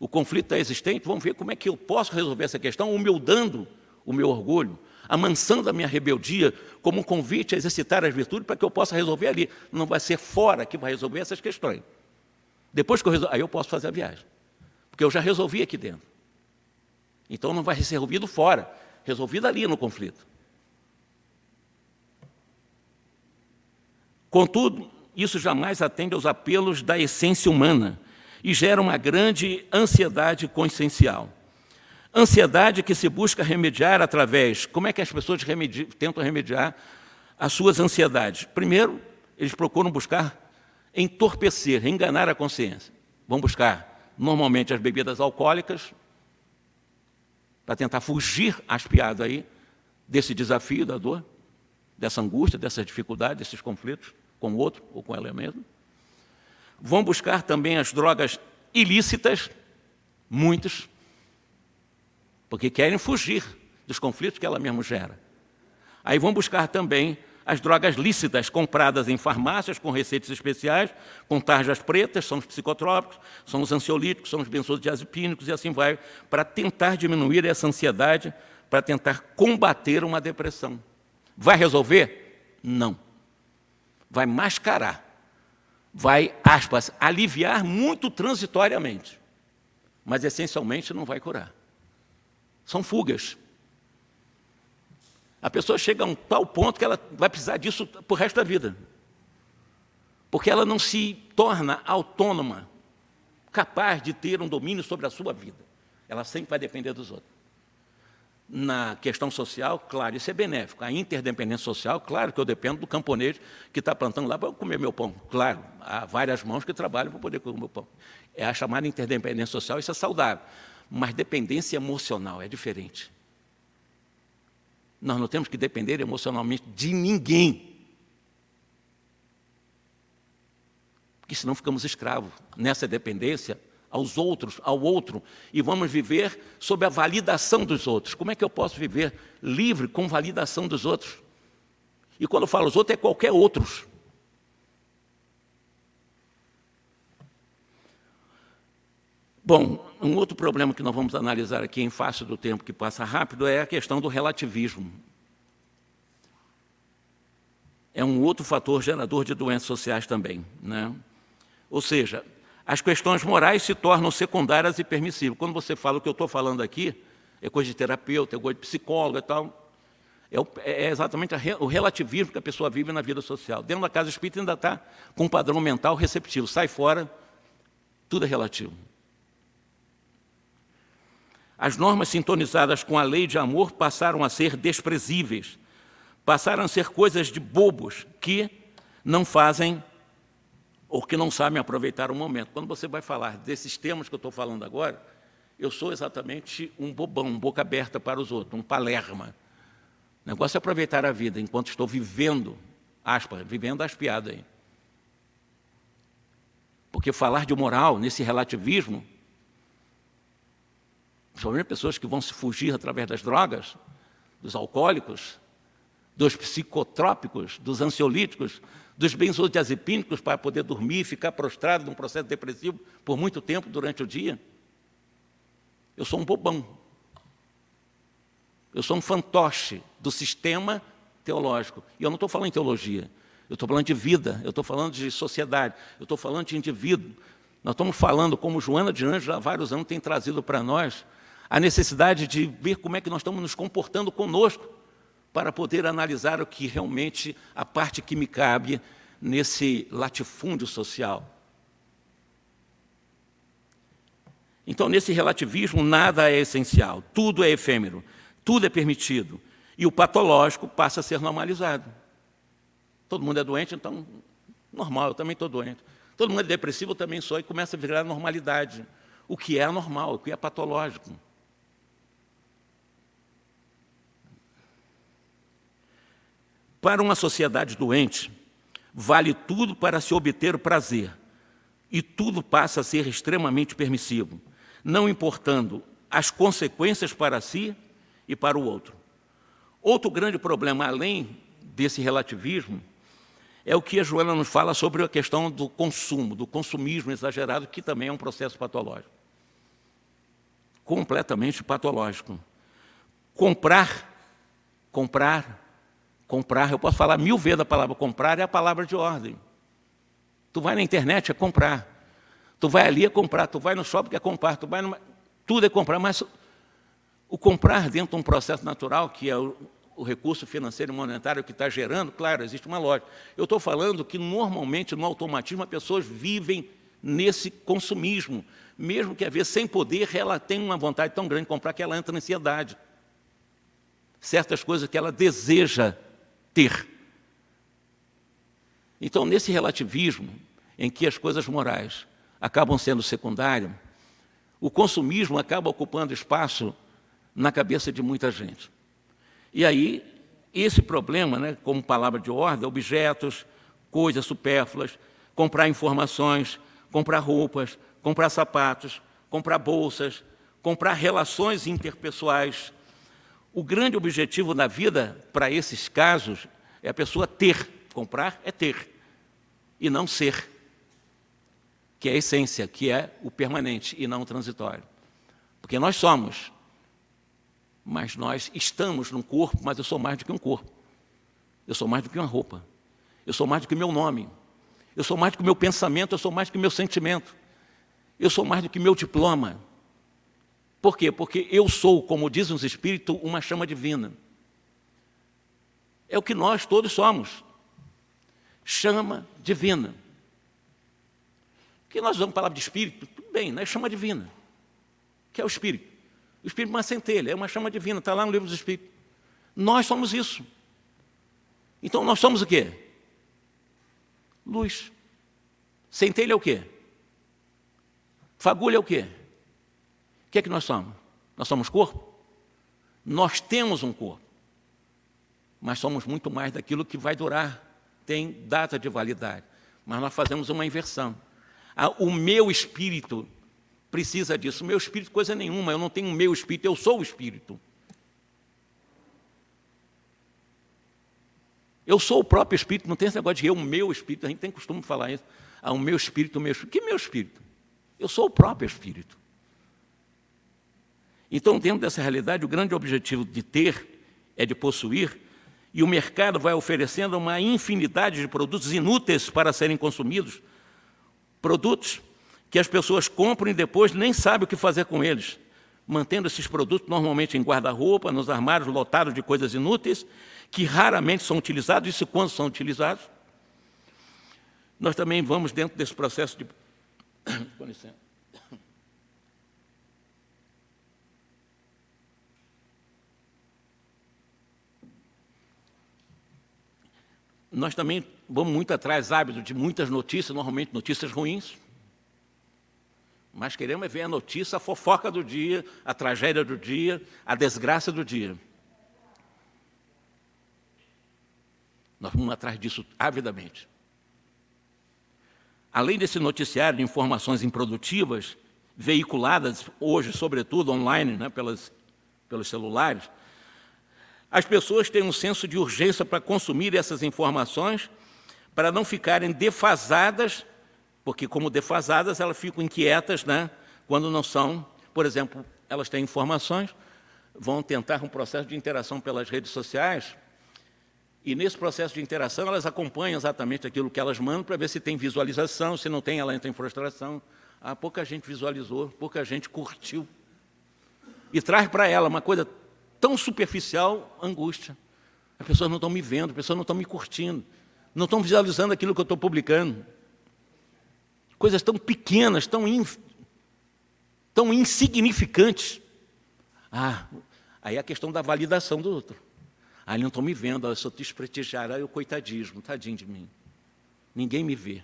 O conflito é existente, vamos ver como é que eu posso resolver essa questão, humildando o meu orgulho, a minha rebeldia, como um convite a exercitar as virtudes para que eu possa resolver ali. Não vai ser fora que vai resolver essas questões. Depois que eu resolver, aí eu posso fazer a viagem. Porque eu já resolvi aqui dentro. Então não vai ser resolvido fora, resolvido ali no conflito. Contudo, isso jamais atende aos apelos da essência humana e gera uma grande ansiedade consciencial. Ansiedade que se busca remediar através. Como é que as pessoas remedi tentam remediar as suas ansiedades? Primeiro, eles procuram buscar entorpecer, enganar a consciência. Vão buscar, normalmente, as bebidas alcoólicas, para tentar fugir aspiado aí desse desafio da dor, dessa angústia, dessas dificuldades, desses conflitos com o outro ou com ela mesma. Vão buscar também as drogas ilícitas, muitos, porque querem fugir dos conflitos que ela mesma gera. Aí vão buscar também as drogas lícitas compradas em farmácias com receitas especiais, com tarjas pretas, são os psicotrópicos, são os ansiolíticos, são os benzodiazepínicos e assim vai, para tentar diminuir essa ansiedade, para tentar combater uma depressão. Vai resolver? Não. Vai mascarar. Vai, aspas, aliviar muito transitoriamente. Mas essencialmente não vai curar. São fugas. A pessoa chega a um tal ponto que ela vai precisar disso para o resto da vida. Porque ela não se torna autônoma, capaz de ter um domínio sobre a sua vida. Ela sempre vai depender dos outros. Na questão social, claro, isso é benéfico. A interdependência social, claro que eu dependo do camponês que está plantando lá para comer meu pão. Claro, há várias mãos que trabalham para poder comer meu pão. É a chamada interdependência social, isso é saudável. Mas dependência emocional é diferente. Nós não temos que depender emocionalmente de ninguém. Porque senão ficamos escravos nessa dependência aos outros, ao outro, e vamos viver sob a validação dos outros. Como é que eu posso viver livre com validação dos outros? E quando eu falo os outros, é qualquer outros. Bom, um outro problema que nós vamos analisar aqui em face do tempo que passa rápido é a questão do relativismo. É um outro fator gerador de doenças sociais também. Né? Ou seja, as questões morais se tornam secundárias e permissíveis. Quando você fala o que eu estou falando aqui, é coisa de terapeuta, é coisa de psicólogo e tal, é, é exatamente o relativismo que a pessoa vive na vida social. Dentro da casa espírita ainda está com um padrão mental receptivo. Sai fora, tudo é relativo. As normas sintonizadas com a lei de amor passaram a ser desprezíveis, passaram a ser coisas de bobos que não fazem ou que não sabem aproveitar o momento. Quando você vai falar desses temas que eu estou falando agora, eu sou exatamente um bobão, um boca aberta para os outros, um palerma. O negócio é aproveitar a vida enquanto estou vivendo, aspas, vivendo as piadas aí. Porque falar de moral, nesse relativismo, principalmente pessoas que vão se fugir através das drogas, dos alcoólicos, dos psicotrópicos, dos ansiolíticos, dos benzodiazepínicos para poder dormir e ficar prostrado num processo depressivo por muito tempo durante o dia. Eu sou um bobão. Eu sou um fantoche do sistema teológico. E eu não estou falando em teologia. Eu estou falando de vida, eu estou falando de sociedade, eu estou falando de indivíduo. Nós estamos falando, como Joana de Anjos há vários anos tem trazido para nós, a necessidade de ver como é que nós estamos nos comportando conosco, para poder analisar o que realmente a parte que me cabe nesse latifúndio social. Então, nesse relativismo, nada é essencial, tudo é efêmero, tudo é permitido. E o patológico passa a ser normalizado. Todo mundo é doente, então, normal, eu também estou doente. Todo mundo é depressivo, eu também sou, e começa a virar normalidade. O que é anormal, o que é patológico. Para uma sociedade doente, vale tudo para se obter o prazer, e tudo passa a ser extremamente permissivo, não importando as consequências para si e para o outro. Outro grande problema, além desse relativismo, é o que a Joana nos fala sobre a questão do consumo, do consumismo exagerado, que também é um processo patológico. Completamente patológico. Comprar, comprar, Comprar, eu posso falar mil vezes a palavra comprar, é a palavra de ordem. Tu vai na internet, é comprar. Tu vai ali, é comprar. Tu vai no shopping, é comprar. Tu vai numa... Tudo é comprar, mas o comprar dentro de um processo natural, que é o, o recurso financeiro e monetário que está gerando, claro, existe uma lógica. Eu estou falando que normalmente no automatismo as pessoas vivem nesse consumismo. Mesmo que às vezes sem poder, ela tem uma vontade tão grande de comprar que ela entra na ansiedade. Certas coisas que ela deseja ter. Então, nesse relativismo, em que as coisas morais acabam sendo secundárias, o consumismo acaba ocupando espaço na cabeça de muita gente. E aí, esse problema, né, como palavra de ordem, objetos, coisas supérfluas, comprar informações, comprar roupas, comprar sapatos, comprar bolsas, comprar relações interpessoais, o grande objetivo na vida, para esses casos, É a pessoa ter. Comprar é ter. E não ser. Que é a essência, que é o permanente e não o transitório. Porque nós somos. Mas nós estamos num corpo, mas eu sou mais do que um corpo. Eu sou mais do que uma roupa. Eu sou mais do que meu nome. Eu sou mais do que o meu pensamento, eu sou mais do que o meu sentimento. Eu sou mais do que meu diploma. Por quê? Porque eu sou, como dizem os espíritos, uma chama divina. É o que nós todos somos. Chama divina. Que nós vamos falar de espírito? Tudo bem, né? chama divina. Que é o espírito. O espírito é uma centelha, é uma chama divina, está lá no livro dos espíritos. Nós somos isso. Então nós somos o quê? Luz. Centelha é o quê? Fagulha é o quê? O que é que nós somos? Nós somos corpo? Nós temos um corpo, mas somos muito mais daquilo que vai durar, tem data de validade. Mas nós fazemos uma inversão. O meu espírito precisa disso. O meu espírito, coisa nenhuma, eu não tenho o meu espírito, eu sou o espírito. Eu sou o próprio espírito, não tem esse negócio de eu, o meu espírito, a gente tem costume falar isso. Ah, o meu espírito, o meu espírito. Que meu espírito? Eu sou o próprio espírito. Então, dentro dessa realidade, o grande objetivo de ter é de possuir, e o mercado vai oferecendo uma infinidade de produtos inúteis para serem consumidos, produtos que as pessoas compram e depois nem sabem o que fazer com eles, mantendo esses produtos normalmente em guarda-roupa, nos armários lotados de coisas inúteis, que raramente são utilizados, isso quando são utilizados. Nós também vamos dentro desse processo de. Com licença. Nós também vamos muito atrás, hábito de muitas notícias, normalmente notícias ruins. Mas queremos ver a notícia, a fofoca do dia, a tragédia do dia, a desgraça do dia. Nós vamos atrás disso avidamente. Além desse noticiário de informações improdutivas, veiculadas hoje, sobretudo online, né, pelas, pelos celulares, as pessoas têm um senso de urgência para consumir essas informações, para não ficarem defasadas, porque, como defasadas, elas ficam inquietas né, quando não são, por exemplo, elas têm informações, vão tentar um processo de interação pelas redes sociais, e nesse processo de interação elas acompanham exatamente aquilo que elas mandam para ver se tem visualização, se não tem, ela entra em frustração. Ah, pouca gente visualizou, pouca gente curtiu. E traz para ela uma coisa tão superficial, angústia. As pessoas não estão me vendo, as pessoas não estão me curtindo, não estão visualizando aquilo que eu estou publicando. Coisas tão pequenas, tão, in, tão insignificantes. Ah, aí é a questão da validação do outro. Ah, não estão me vendo, eu sou desprestigiado, ah, eu coitadismo, tadinho de mim. Ninguém me vê.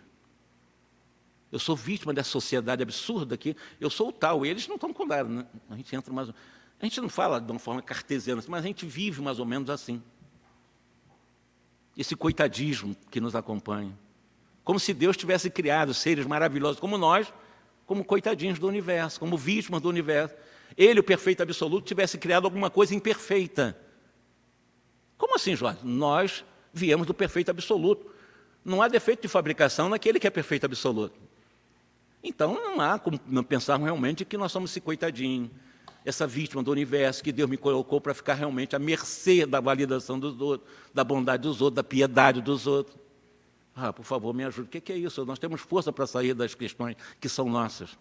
Eu sou vítima dessa sociedade absurda aqui, eu sou o tal, eles não estão com nada. Né? A gente entra mais. A gente não fala de uma forma cartesiana, mas a gente vive mais ou menos assim. Esse coitadismo que nos acompanha. Como se Deus tivesse criado seres maravilhosos como nós, como coitadinhos do universo, como vítimas do universo. Ele, o perfeito absoluto, tivesse criado alguma coisa imperfeita. Como assim, Jorge? Nós viemos do perfeito absoluto. Não há defeito de fabricação naquele que é perfeito absoluto. Então não há como pensarmos realmente que nós somos esse coitadinho, essa vítima do universo que Deus me colocou para ficar realmente à mercê da validação dos outros, da bondade dos outros, da piedade dos outros. Ah, por favor, me ajude. O que é isso? Nós temos força para sair das questões que são nossas.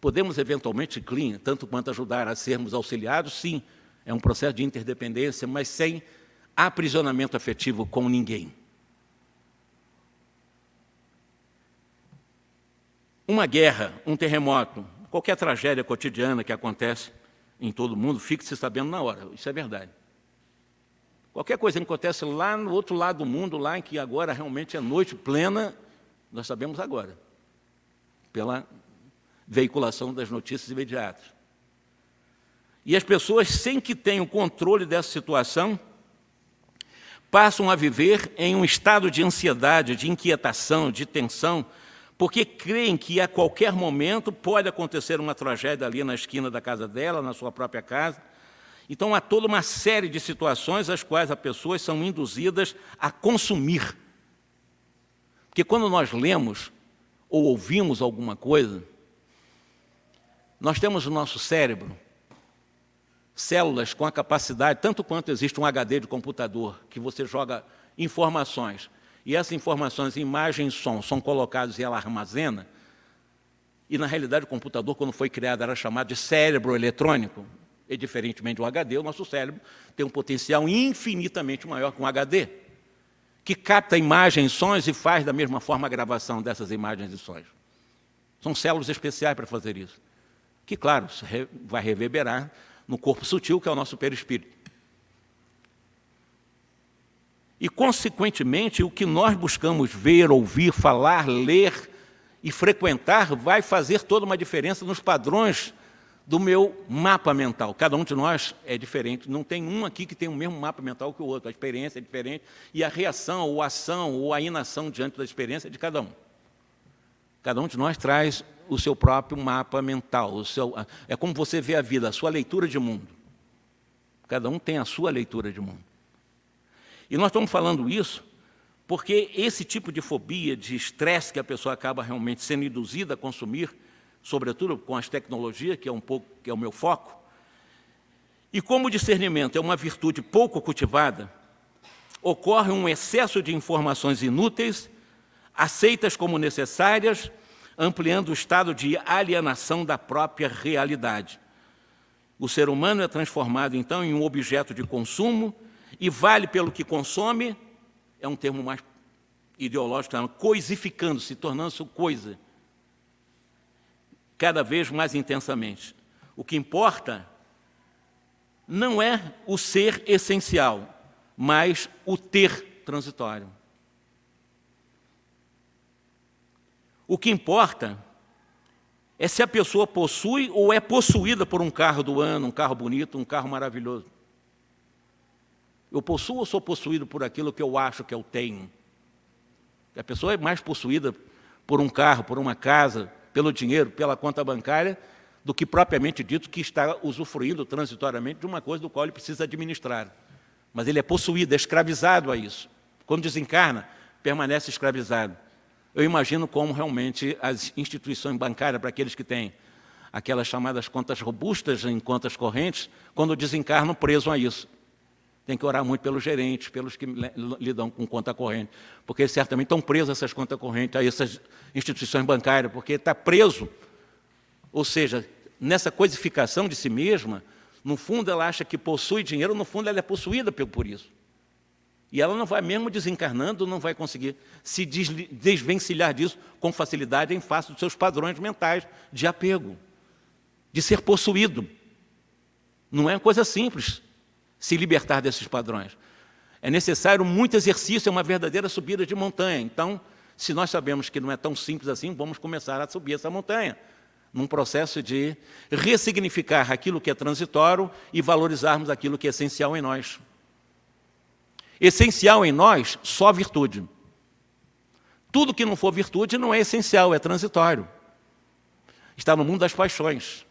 Podemos, eventualmente, clean, tanto quanto ajudar a sermos auxiliados, sim. É um processo de interdependência, mas sem aprisionamento afetivo com ninguém. Uma guerra, um terremoto, qualquer tragédia cotidiana que acontece em todo o mundo, fique-se sabendo na hora. Isso é verdade. Qualquer coisa que acontece lá no outro lado do mundo, lá em que agora realmente é noite plena, nós sabemos agora, pela veiculação das notícias imediatas. E as pessoas, sem que tenham controle dessa situação, passam a viver em um estado de ansiedade, de inquietação, de tensão, porque creem que a qualquer momento pode acontecer uma tragédia ali na esquina da casa dela, na sua própria casa, Então, há toda uma série de situações às quais as pessoas são induzidas a consumir. Porque quando nós lemos ou ouvimos alguma coisa, nós temos no nosso cérebro células com a capacidade, tanto quanto existe um HD de computador, que você joga informações, e essas informações, imagem e som, são colocados e ela armazena, e na realidade o computador, quando foi criado, era chamado de cérebro eletrônico, e diferentemente do HD, o nosso cérebro tem um potencial infinitamente maior que um HD, que capta imagens sons e faz da mesma forma a gravação dessas imagens e sons. São células especiais para fazer isso. Que, claro, vai reverberar no corpo sutil, que é o nosso perispírito. E, consequentemente, o que nós buscamos ver, ouvir, falar, ler e frequentar vai fazer toda uma diferença nos padrões do meu mapa mental. Cada um de nós é diferente, não tem um aqui que tem o mesmo mapa mental que o outro, a experiência é diferente e a reação, ou a ação, ou a inação diante da experiência é de cada um. Cada um de nós traz o seu próprio mapa mental. O seu, é como você vê a vida, a sua leitura de mundo. Cada um tem a sua leitura de mundo. E nós estamos falando isso porque esse tipo de fobia, de estresse que a pessoa acaba realmente sendo induzida a consumir, sobretudo com as tecnologias, que é um pouco que é o meu foco, e como o discernimento é uma virtude pouco cultivada, ocorre um excesso de informações inúteis, aceitas como necessárias ampliando o estado de alienação da própria realidade. O ser humano é transformado, então, em um objeto de consumo e vale pelo que consome, é um termo mais ideológico, coisificando-se, tornando-se coisa, cada vez mais intensamente. O que importa não é o ser essencial, mas o ter transitório. O que importa é se a pessoa possui ou é possuída por um carro do ano, um carro bonito, um carro maravilhoso. Eu possuo ou sou possuído por aquilo que eu acho que eu tenho? A pessoa é mais possuída por um carro, por uma casa, pelo dinheiro, pela conta bancária, do que propriamente dito que está usufruindo transitoriamente de uma coisa do qual ele precisa administrar. Mas ele é possuído, é escravizado a isso. Quando desencarna, permanece escravizado. Eu imagino como realmente as instituições bancárias, para aqueles que têm aquelas chamadas contas robustas em contas correntes, quando desencarnam, preso a isso. Tem que orar muito pelos gerentes, pelos que lidam com conta corrente, porque certamente estão presos essas contas correntes, a essas instituições bancárias, porque está preso. Ou seja, nessa codificação de si mesma, no fundo ela acha que possui dinheiro, no fundo ela é possuída por isso. E ela não vai, mesmo desencarnando, não vai conseguir se desvencilhar disso com facilidade em face dos seus padrões mentais de apego, de ser possuído. Não é coisa simples se libertar desses padrões. É necessário muito exercício, é uma verdadeira subida de montanha. Então, se nós sabemos que não é tão simples assim, vamos começar a subir essa montanha, num processo de ressignificar aquilo que é transitório e valorizarmos aquilo que é essencial em nós. Essencial em nós, só virtude. Tudo que não for virtude não é essencial, é transitório. Está no mundo das paixões.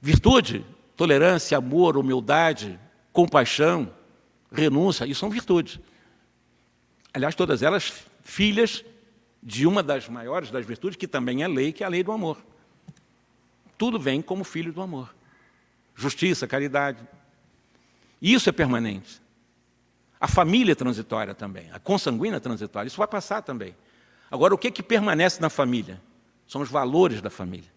Virtude, tolerância, amor, humildade, compaixão, renúncia, isso são virtudes. Aliás, todas elas filhas de uma das maiores das virtudes, que também é lei, que é a lei do amor. Tudo vem como filho do amor. Justiça, caridade. Isso é permanente. A família é transitória também, a consanguínea é transitória, isso vai passar também. Agora, o que, que permanece na família? São os valores da família.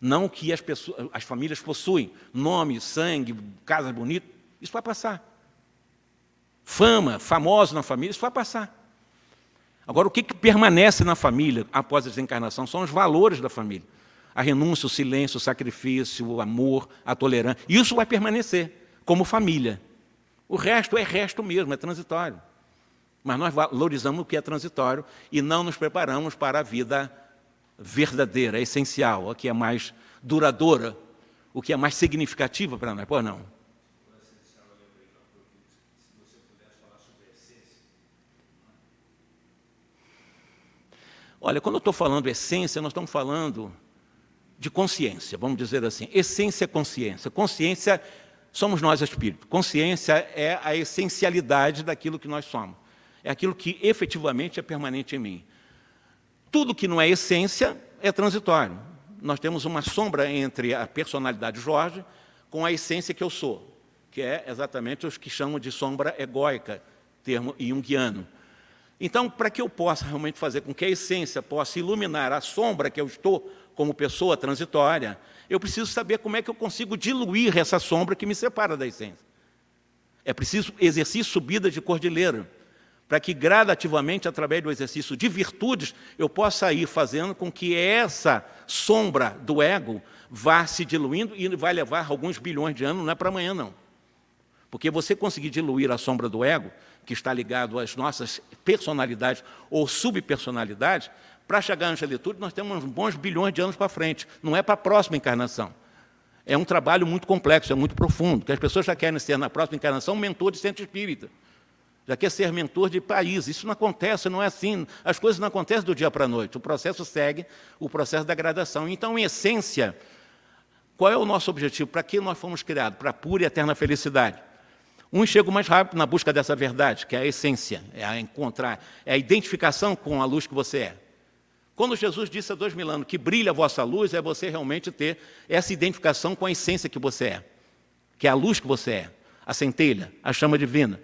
Não que as, pessoas, as famílias possuem nome, sangue, casa bonita, isso vai passar. Fama, famoso na família, isso vai passar. Agora, o que, que permanece na família após a desencarnação são os valores da família. A renúncia, o silêncio, o sacrifício, o amor, a tolerância. Isso vai permanecer como família. O resto é resto mesmo, é transitório. Mas nós valorizamos o que é transitório e não nos preparamos para a vida verdadeira, essencial, a que é mais duradoura, o que é mais significativa para nós. Pois não? Olha, quando eu estou falando essência, nós estamos falando de consciência, vamos dizer assim. Essência é consciência. Consciência somos nós espírito. Consciência é a essencialidade daquilo que nós somos. É aquilo que efetivamente é permanente em mim. Tudo que não é essência é transitório. Nós temos uma sombra entre a personalidade Jorge com a essência que eu sou, que é exatamente os que chamam de sombra egóica, termo junguiano. Então, para que eu possa realmente fazer com que a essência possa iluminar a sombra que eu estou como pessoa transitória, eu preciso saber como é que eu consigo diluir essa sombra que me separa da essência. É preciso exercício subida de cordilheira, para que gradativamente, através do exercício de virtudes, eu possa ir fazendo com que essa sombra do ego vá se diluindo e vai levar alguns bilhões de anos, não é para amanhã, não. Porque você conseguir diluir a sombra do ego, que está ligado às nossas personalidades ou subpersonalidades, para chegar à angelitude, nós temos uns bons bilhões de anos para frente. Não é para a próxima encarnação. É um trabalho muito complexo, é muito profundo, que as pessoas já querem ser, na próxima encarnação, mentor de centro espírita. Já quer ser mentor de país. Isso não acontece, não é assim. As coisas não acontecem do dia para a noite. O processo segue o processo da gradação. Então, em essência, qual é o nosso objetivo? Para que nós fomos criados? Para a pura e eterna felicidade. Uns chegam mais rápido na busca dessa verdade, que é a essência, é a encontrar, é a identificação com a luz que você é. Quando Jesus disse há dois mil anos que brilha a vossa luz, é você realmente ter essa identificação com a essência que você é, que é a luz que você é, a centelha, a chama divina.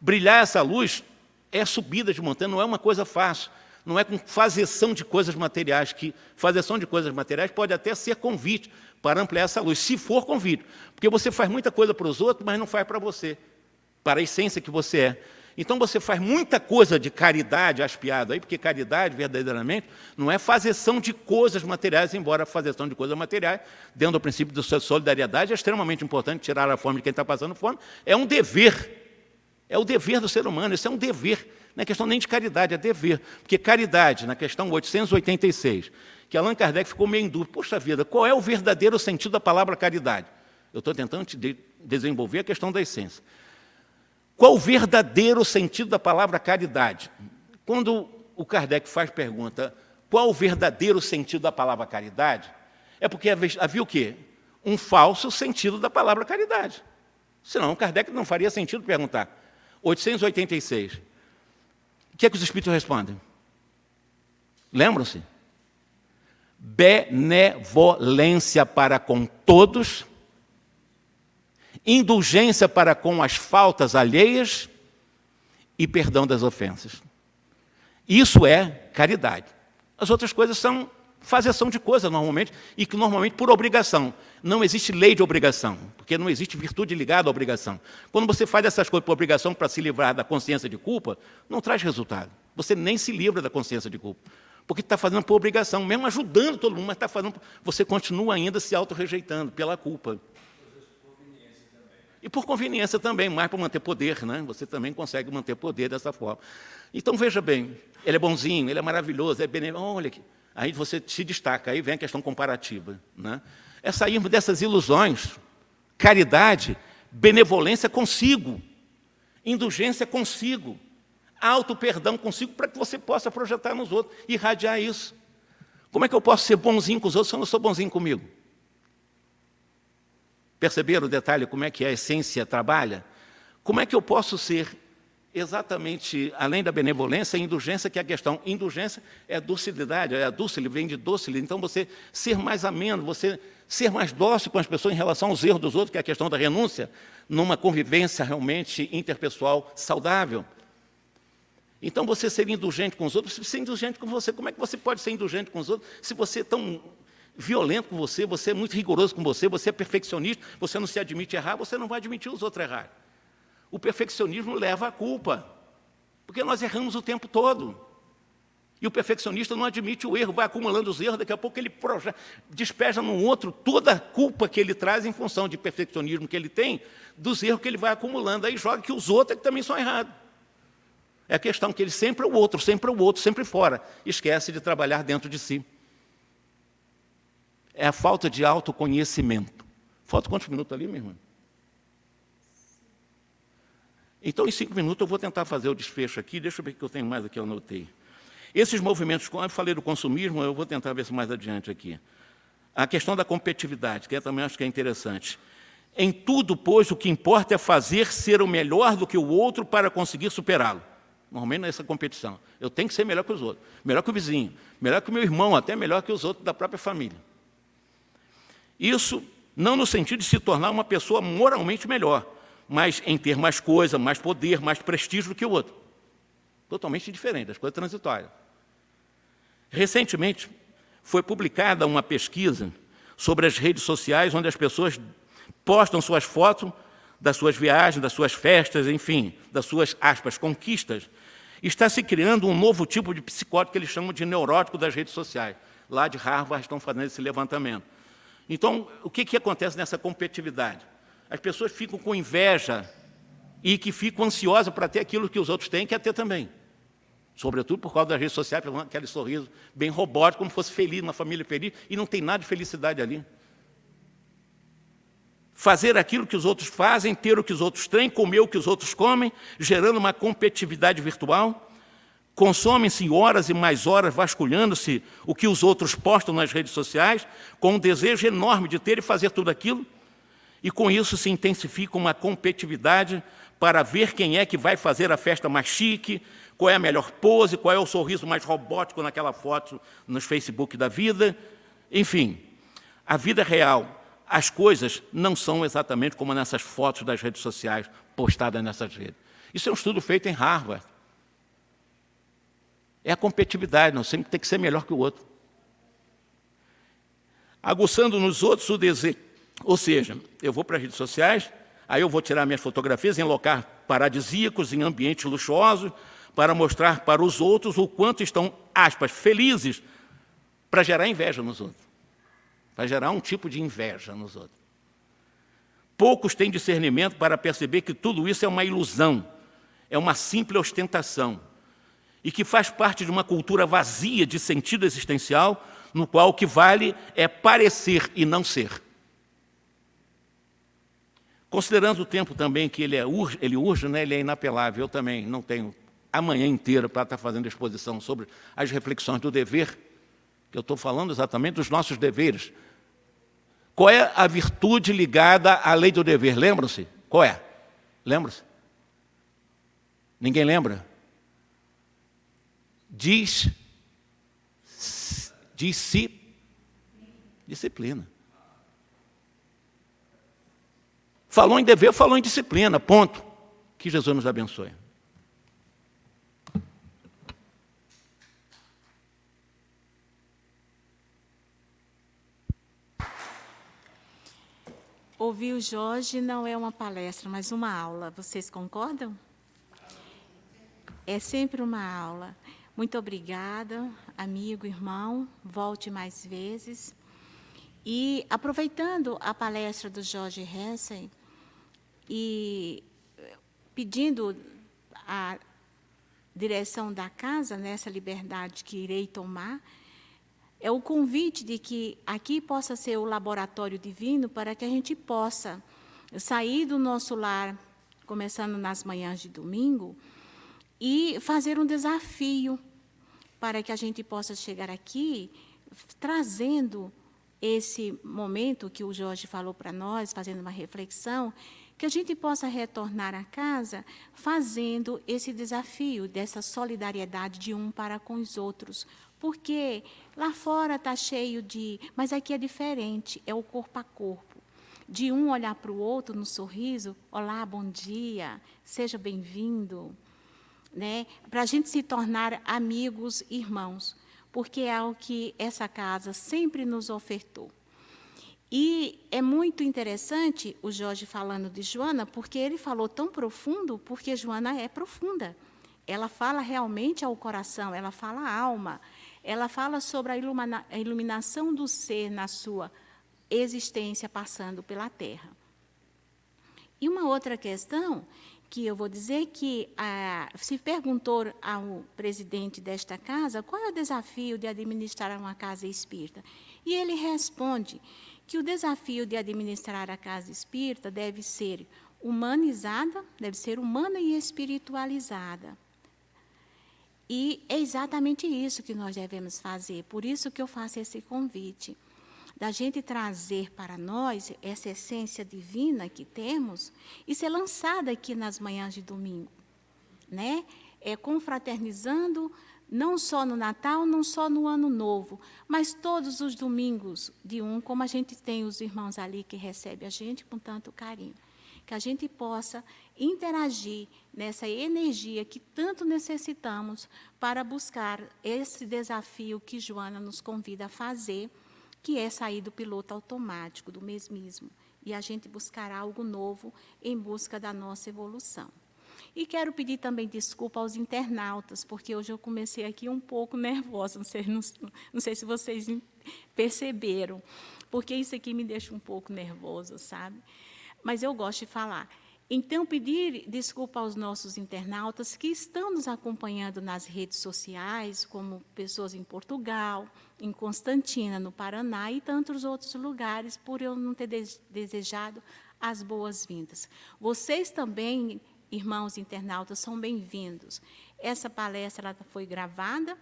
Brilhar essa luz é subida de montanha, não é uma coisa fácil, não é com fazeção de coisas materiais, que fazeção de coisas materiais pode até ser convite para ampliar essa luz, se for convite, porque você faz muita coisa para os outros, mas não faz para você para a essência que você é. Então você faz muita coisa de caridade, aspiado aí, porque caridade, verdadeiramente, não é fazeção de coisas materiais, embora a fazeção de coisas materiais, dentro do princípio da solidariedade, é extremamente importante tirar a fome de quem está passando fome, é um dever. É o dever do ser humano, isso é um dever. Não é questão nem de caridade, é dever. Porque caridade, na questão 886, que Allan Kardec ficou meio em dúvida, poxa vida, qual é o verdadeiro sentido da palavra caridade? Eu estou tentando desenvolver a questão da essência. Qual o verdadeiro sentido da palavra caridade? Quando o Kardec faz pergunta, qual o verdadeiro sentido da palavra caridade? É porque havia o quê? Um falso sentido da palavra caridade. Senão, o Kardec não faria sentido perguntar. 886. Que é que os espíritos respondem? Lembram-se? Benevolência para com todos indulgência para com as faltas alheias e perdão das ofensas. Isso é caridade. As outras coisas são fazeção de coisa normalmente, e que normalmente por obrigação. Não existe lei de obrigação, porque não existe virtude ligada à obrigação. Quando você faz essas coisas por obrigação para se livrar da consciência de culpa, não traz resultado. Você nem se livra da consciência de culpa. Porque está fazendo por obrigação, mesmo ajudando todo mundo, mas está fazendo. Você continua ainda se auto-rejeitando pela culpa. E por conveniência também, mais para manter poder, né? Você também consegue manter poder dessa forma. Então veja bem, ele é bonzinho, ele é maravilhoso, é benéfico. Olha aqui. Aí você se destaca, aí vem a questão comparativa. Né? É sairmos dessas ilusões. Caridade, benevolência consigo, indulgência consigo, auto-perdão consigo, para que você possa projetar nos outros, irradiar isso. Como é que eu posso ser bonzinho com os outros se eu não sou bonzinho comigo? Perceberam o detalhe, como é que a essência trabalha? Como é que eu posso ser exatamente, além da benevolência, a indulgência, que é a questão. Indulgência é docilidade, é dúcil, vem de dócil. Então, você ser mais ameno, você ser mais dócil com as pessoas em relação aos erros dos outros, que é a questão da renúncia, numa convivência realmente interpessoal saudável. Então, você ser indulgente com os outros, ser indulgente com você. Como é que você pode ser indulgente com os outros se você é tão violento com você, você é muito rigoroso com você, você é perfeccionista, você não se admite errar, você não vai admitir os outros errar. O perfeccionismo leva à culpa, porque nós erramos o tempo todo. E o perfeccionista não admite o erro, vai acumulando os erros, daqui a pouco ele despeja no outro toda a culpa que ele traz em função de perfeccionismo que ele tem, dos erros que ele vai acumulando. Aí joga que os outros é que também são errados. É a questão que ele sempre é o outro, sempre é o outro, sempre fora. Esquece de trabalhar dentro de si é a falta de autoconhecimento. Falta quantos minutos ali, minha irmã? Então, em cinco minutos, eu vou tentar fazer o desfecho aqui. Deixa eu ver o que eu tenho mais aqui, eu anotei. Esses movimentos, eu falei do consumismo, eu vou tentar ver se mais adiante aqui. A questão da competitividade, que eu também acho que é interessante. Em tudo, pois, o que importa é fazer ser o melhor do que o outro para conseguir superá-lo. Normalmente nessa competição. Eu tenho que ser melhor que os outros, melhor que o vizinho, melhor que o meu irmão, até melhor que os outros da própria família. Isso não no sentido de se tornar uma pessoa moralmente melhor, mas em ter mais coisa, mais poder, mais prestígio do que o outro. Totalmente diferente, as coisas transitórias. Recentemente, foi publicada uma pesquisa sobre as redes sociais, onde as pessoas postam suas fotos das suas viagens, das suas festas, enfim, das suas, aspas, conquistas. Está se criando um novo tipo de psicótico que eles chamam de neurótico das redes sociais. Lá de Harvard estão fazendo esse levantamento. Então, o que, que acontece nessa competitividade? As pessoas ficam com inveja e que ficam ansiosas para ter aquilo que os outros têm, quer ter também. Sobretudo por causa das redes sociais, aquele sorriso bem robótico, como fosse feliz, uma família feliz, e não tem nada de felicidade ali. Fazer aquilo que os outros fazem, ter o que os outros têm, comer o que os outros comem, gerando uma competitividade virtual. Consomem-se horas e mais horas vasculhando-se o que os outros postam nas redes sociais, com um desejo enorme de ter e fazer tudo aquilo. E com isso se intensifica uma competitividade para ver quem é que vai fazer a festa mais chique, qual é a melhor pose, qual é o sorriso mais robótico naquela foto nos Facebook da vida. Enfim, a vida real, as coisas não são exatamente como nessas fotos das redes sociais postadas nessas redes. Isso é um estudo feito em Harvard. É a competitividade, não sempre tem que ser melhor que o outro. Aguçando nos outros o desejo. Ou seja, eu vou para as redes sociais, aí eu vou tirar minhas fotografias em locais paradisíacos, em ambientes luxuosos, para mostrar para os outros o quanto estão, aspas, felizes, para gerar inveja nos outros. Para gerar um tipo de inveja nos outros. Poucos têm discernimento para perceber que tudo isso é uma ilusão, é uma simples ostentação, e que faz parte de uma cultura vazia de sentido existencial, no qual o que vale é parecer e não ser. Considerando o tempo também que ele, é, ele urge, né, ele é inapelável, eu também não tenho amanhã inteira para estar fazendo exposição sobre as reflexões do dever, que eu estou falando exatamente dos nossos deveres. Qual é a virtude ligada à lei do dever? Lembram-se? Qual é? Lembram-se? Ninguém lembra? Diz, diz disciplina. Falou em dever, falou em disciplina, ponto. Que Jesus nos abençoe. Ouvir o Jorge não é uma palestra, mas uma aula. Vocês concordam? É sempre uma aula. Muito obrigada, amigo, irmão. Volte mais vezes. E aproveitando a palestra do Jorge Hessen e pedindo a direção da casa nessa liberdade que irei tomar, é o convite de que aqui possa ser o laboratório divino para que a gente possa sair do nosso lar, começando nas manhãs de domingo, e fazer um desafio para que a gente possa chegar aqui trazendo esse momento que o Jorge falou para nós, fazendo uma reflexão, que a gente possa retornar a casa fazendo esse desafio dessa solidariedade de um para com os outros, porque lá fora está cheio de. Mas aqui é diferente, é o corpo a corpo. De um olhar para o outro no sorriso: Olá, bom dia, seja bem-vindo. Né? Para a gente se tornar amigos, irmãos, porque é o que essa casa sempre nos ofertou. E é muito interessante o Jorge falando de Joana, porque ele falou tão profundo, porque Joana é profunda. Ela fala realmente ao coração, ela fala à alma, ela fala sobre a iluminação do ser na sua existência passando pela Terra. E uma outra questão que eu vou dizer que ah, se perguntou ao presidente desta casa qual é o desafio de administrar uma casa espírita. E ele responde que o desafio de administrar a casa espírita deve ser humanizada, deve ser humana e espiritualizada. E é exatamente isso que nós devemos fazer, por isso que eu faço esse convite. da gente trazer para nós essa essência divina que temos e ser lançada aqui nas manhãs de domingo, né? É confraternizando não só no Natal, não só no Ano Novo, mas todos os domingos de um, como a gente tem os irmãos ali que recebem a gente com tanto carinho. Que a gente possa interagir nessa energia que tanto necessitamos para buscar esse desafio que Joana nos convida a fazer que é sair do piloto automático, do mesmismo, e a gente buscar algo novo em busca da nossa evolução. E quero pedir também desculpa aos internautas, porque hoje eu comecei aqui um pouco nervosa, não sei, não, não sei se vocês perceberam, porque isso aqui me deixa um pouco nervosa, sabe? Mas eu gosto de falar. Então, pedir desculpa aos nossos internautas que estão nos acompanhando nas redes sociais, como pessoas em Portugal, em Constantina, no Paraná e tantos outros lugares, por eu não ter desejado as boas-vindas. Vocês também, irmãos internautas, são bem-vindos. Essa palestra foi gravada,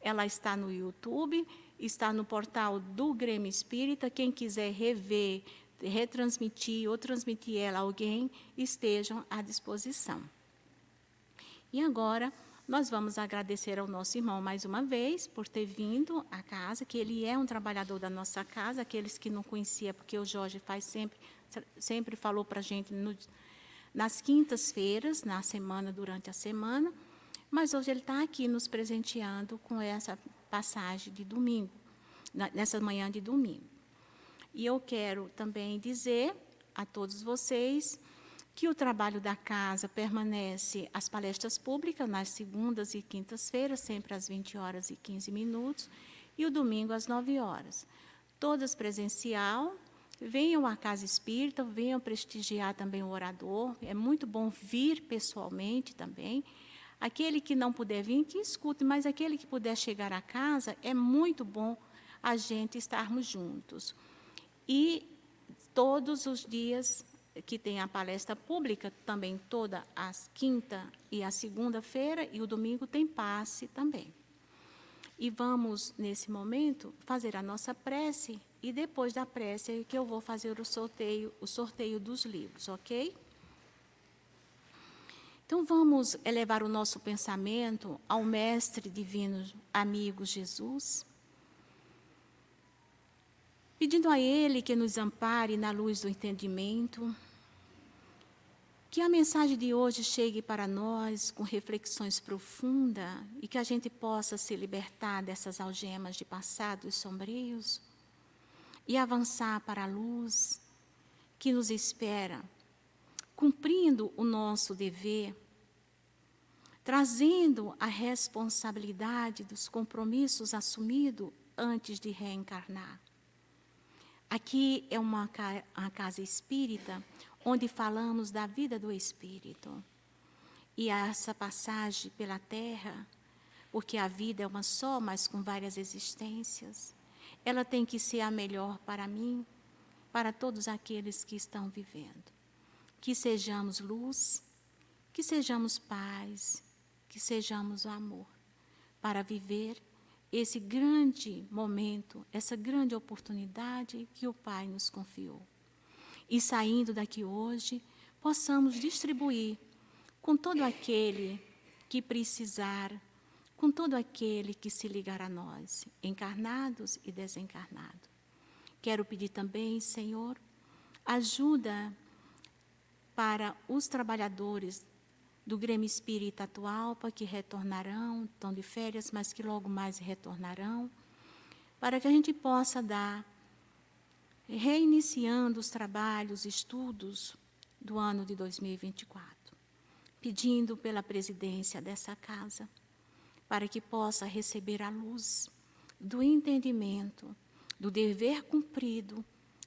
ela está no YouTube, está no portal do Grêmio Espírita. Quem quiser rever retransmitir ou transmitir ela a alguém, estejam à disposição. E agora, nós vamos agradecer ao nosso irmão mais uma vez por ter vindo à casa, que ele é um trabalhador da nossa casa, aqueles que não conhecia, porque o Jorge faz sempre, sempre falou para a gente no, nas quintas-feiras, na semana, durante a semana, mas hoje ele está aqui nos presenteando com essa passagem de domingo, nessa manhã de domingo. E eu quero também dizer a todos vocês que o trabalho da casa permanece as palestras públicas nas segundas e quintas-feiras, sempre às 20 horas e 15 minutos, e o domingo às 9 horas. Todas presencial, venham à casa espírita, venham prestigiar também o orador, é muito bom vir pessoalmente também. Aquele que não puder vir, que escute, mas aquele que puder chegar à casa, é muito bom a gente estarmos juntos. E todos os dias que tem a palestra pública, também toda a quinta e a segunda-feira, e o domingo tem passe também. E vamos, nesse momento, fazer a nossa prece, e depois da prece é que eu vou fazer o sorteio, o sorteio dos livros, ok? Então vamos elevar o nosso pensamento ao Mestre Divino Amigo Jesus pedindo a Ele que nos ampare na luz do entendimento, que a mensagem de hoje chegue para nós com reflexões profundas e que a gente possa se libertar dessas algemas de passados sombrios e avançar para a luz que nos espera, cumprindo o nosso dever, trazendo a responsabilidade dos compromissos assumidos antes de reencarnar. Aqui é uma, uma casa espírita onde falamos da vida do espírito. E essa passagem pela terra, porque a vida é uma só, mas com várias existências, ela tem que ser a melhor para mim, para todos aqueles que estão vivendo. Que sejamos luz, que sejamos paz, que sejamos amor, para viver esse grande momento, essa grande oportunidade que o Pai nos confiou. E saindo daqui hoje, possamos distribuir com todo aquele que precisar, com todo aquele que se ligar a nós, encarnados e desencarnados. Quero pedir também, Senhor, ajuda para os trabalhadores do Grêmio Espírita Atualpa, que retornarão, estão de férias, mas que logo mais retornarão, para que a gente possa dar, reiniciando os trabalhos, estudos do ano de 2024, pedindo pela presidência dessa casa, para que possa receber a luz do entendimento, do dever cumprido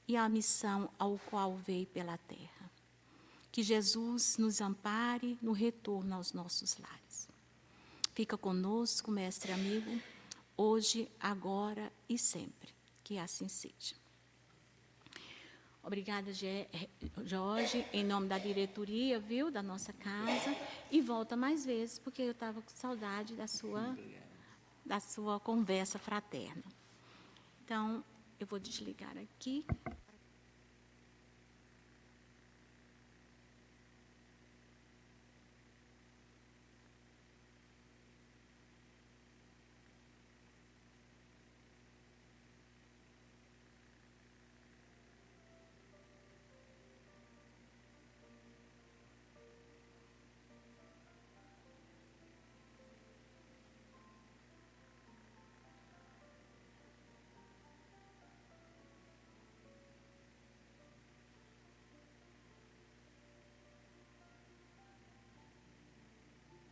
e a missão ao qual veio pela terra. Que Jesus nos ampare no retorno aos nossos lares. Fica conosco, mestre amigo, hoje, agora e sempre. Que assim seja. Obrigada, Jorge, em nome da diretoria, viu, da nossa casa. E volta mais vezes, porque eu estava com saudade da sua, da sua conversa fraterna. Então, Eu vou desligar aqui.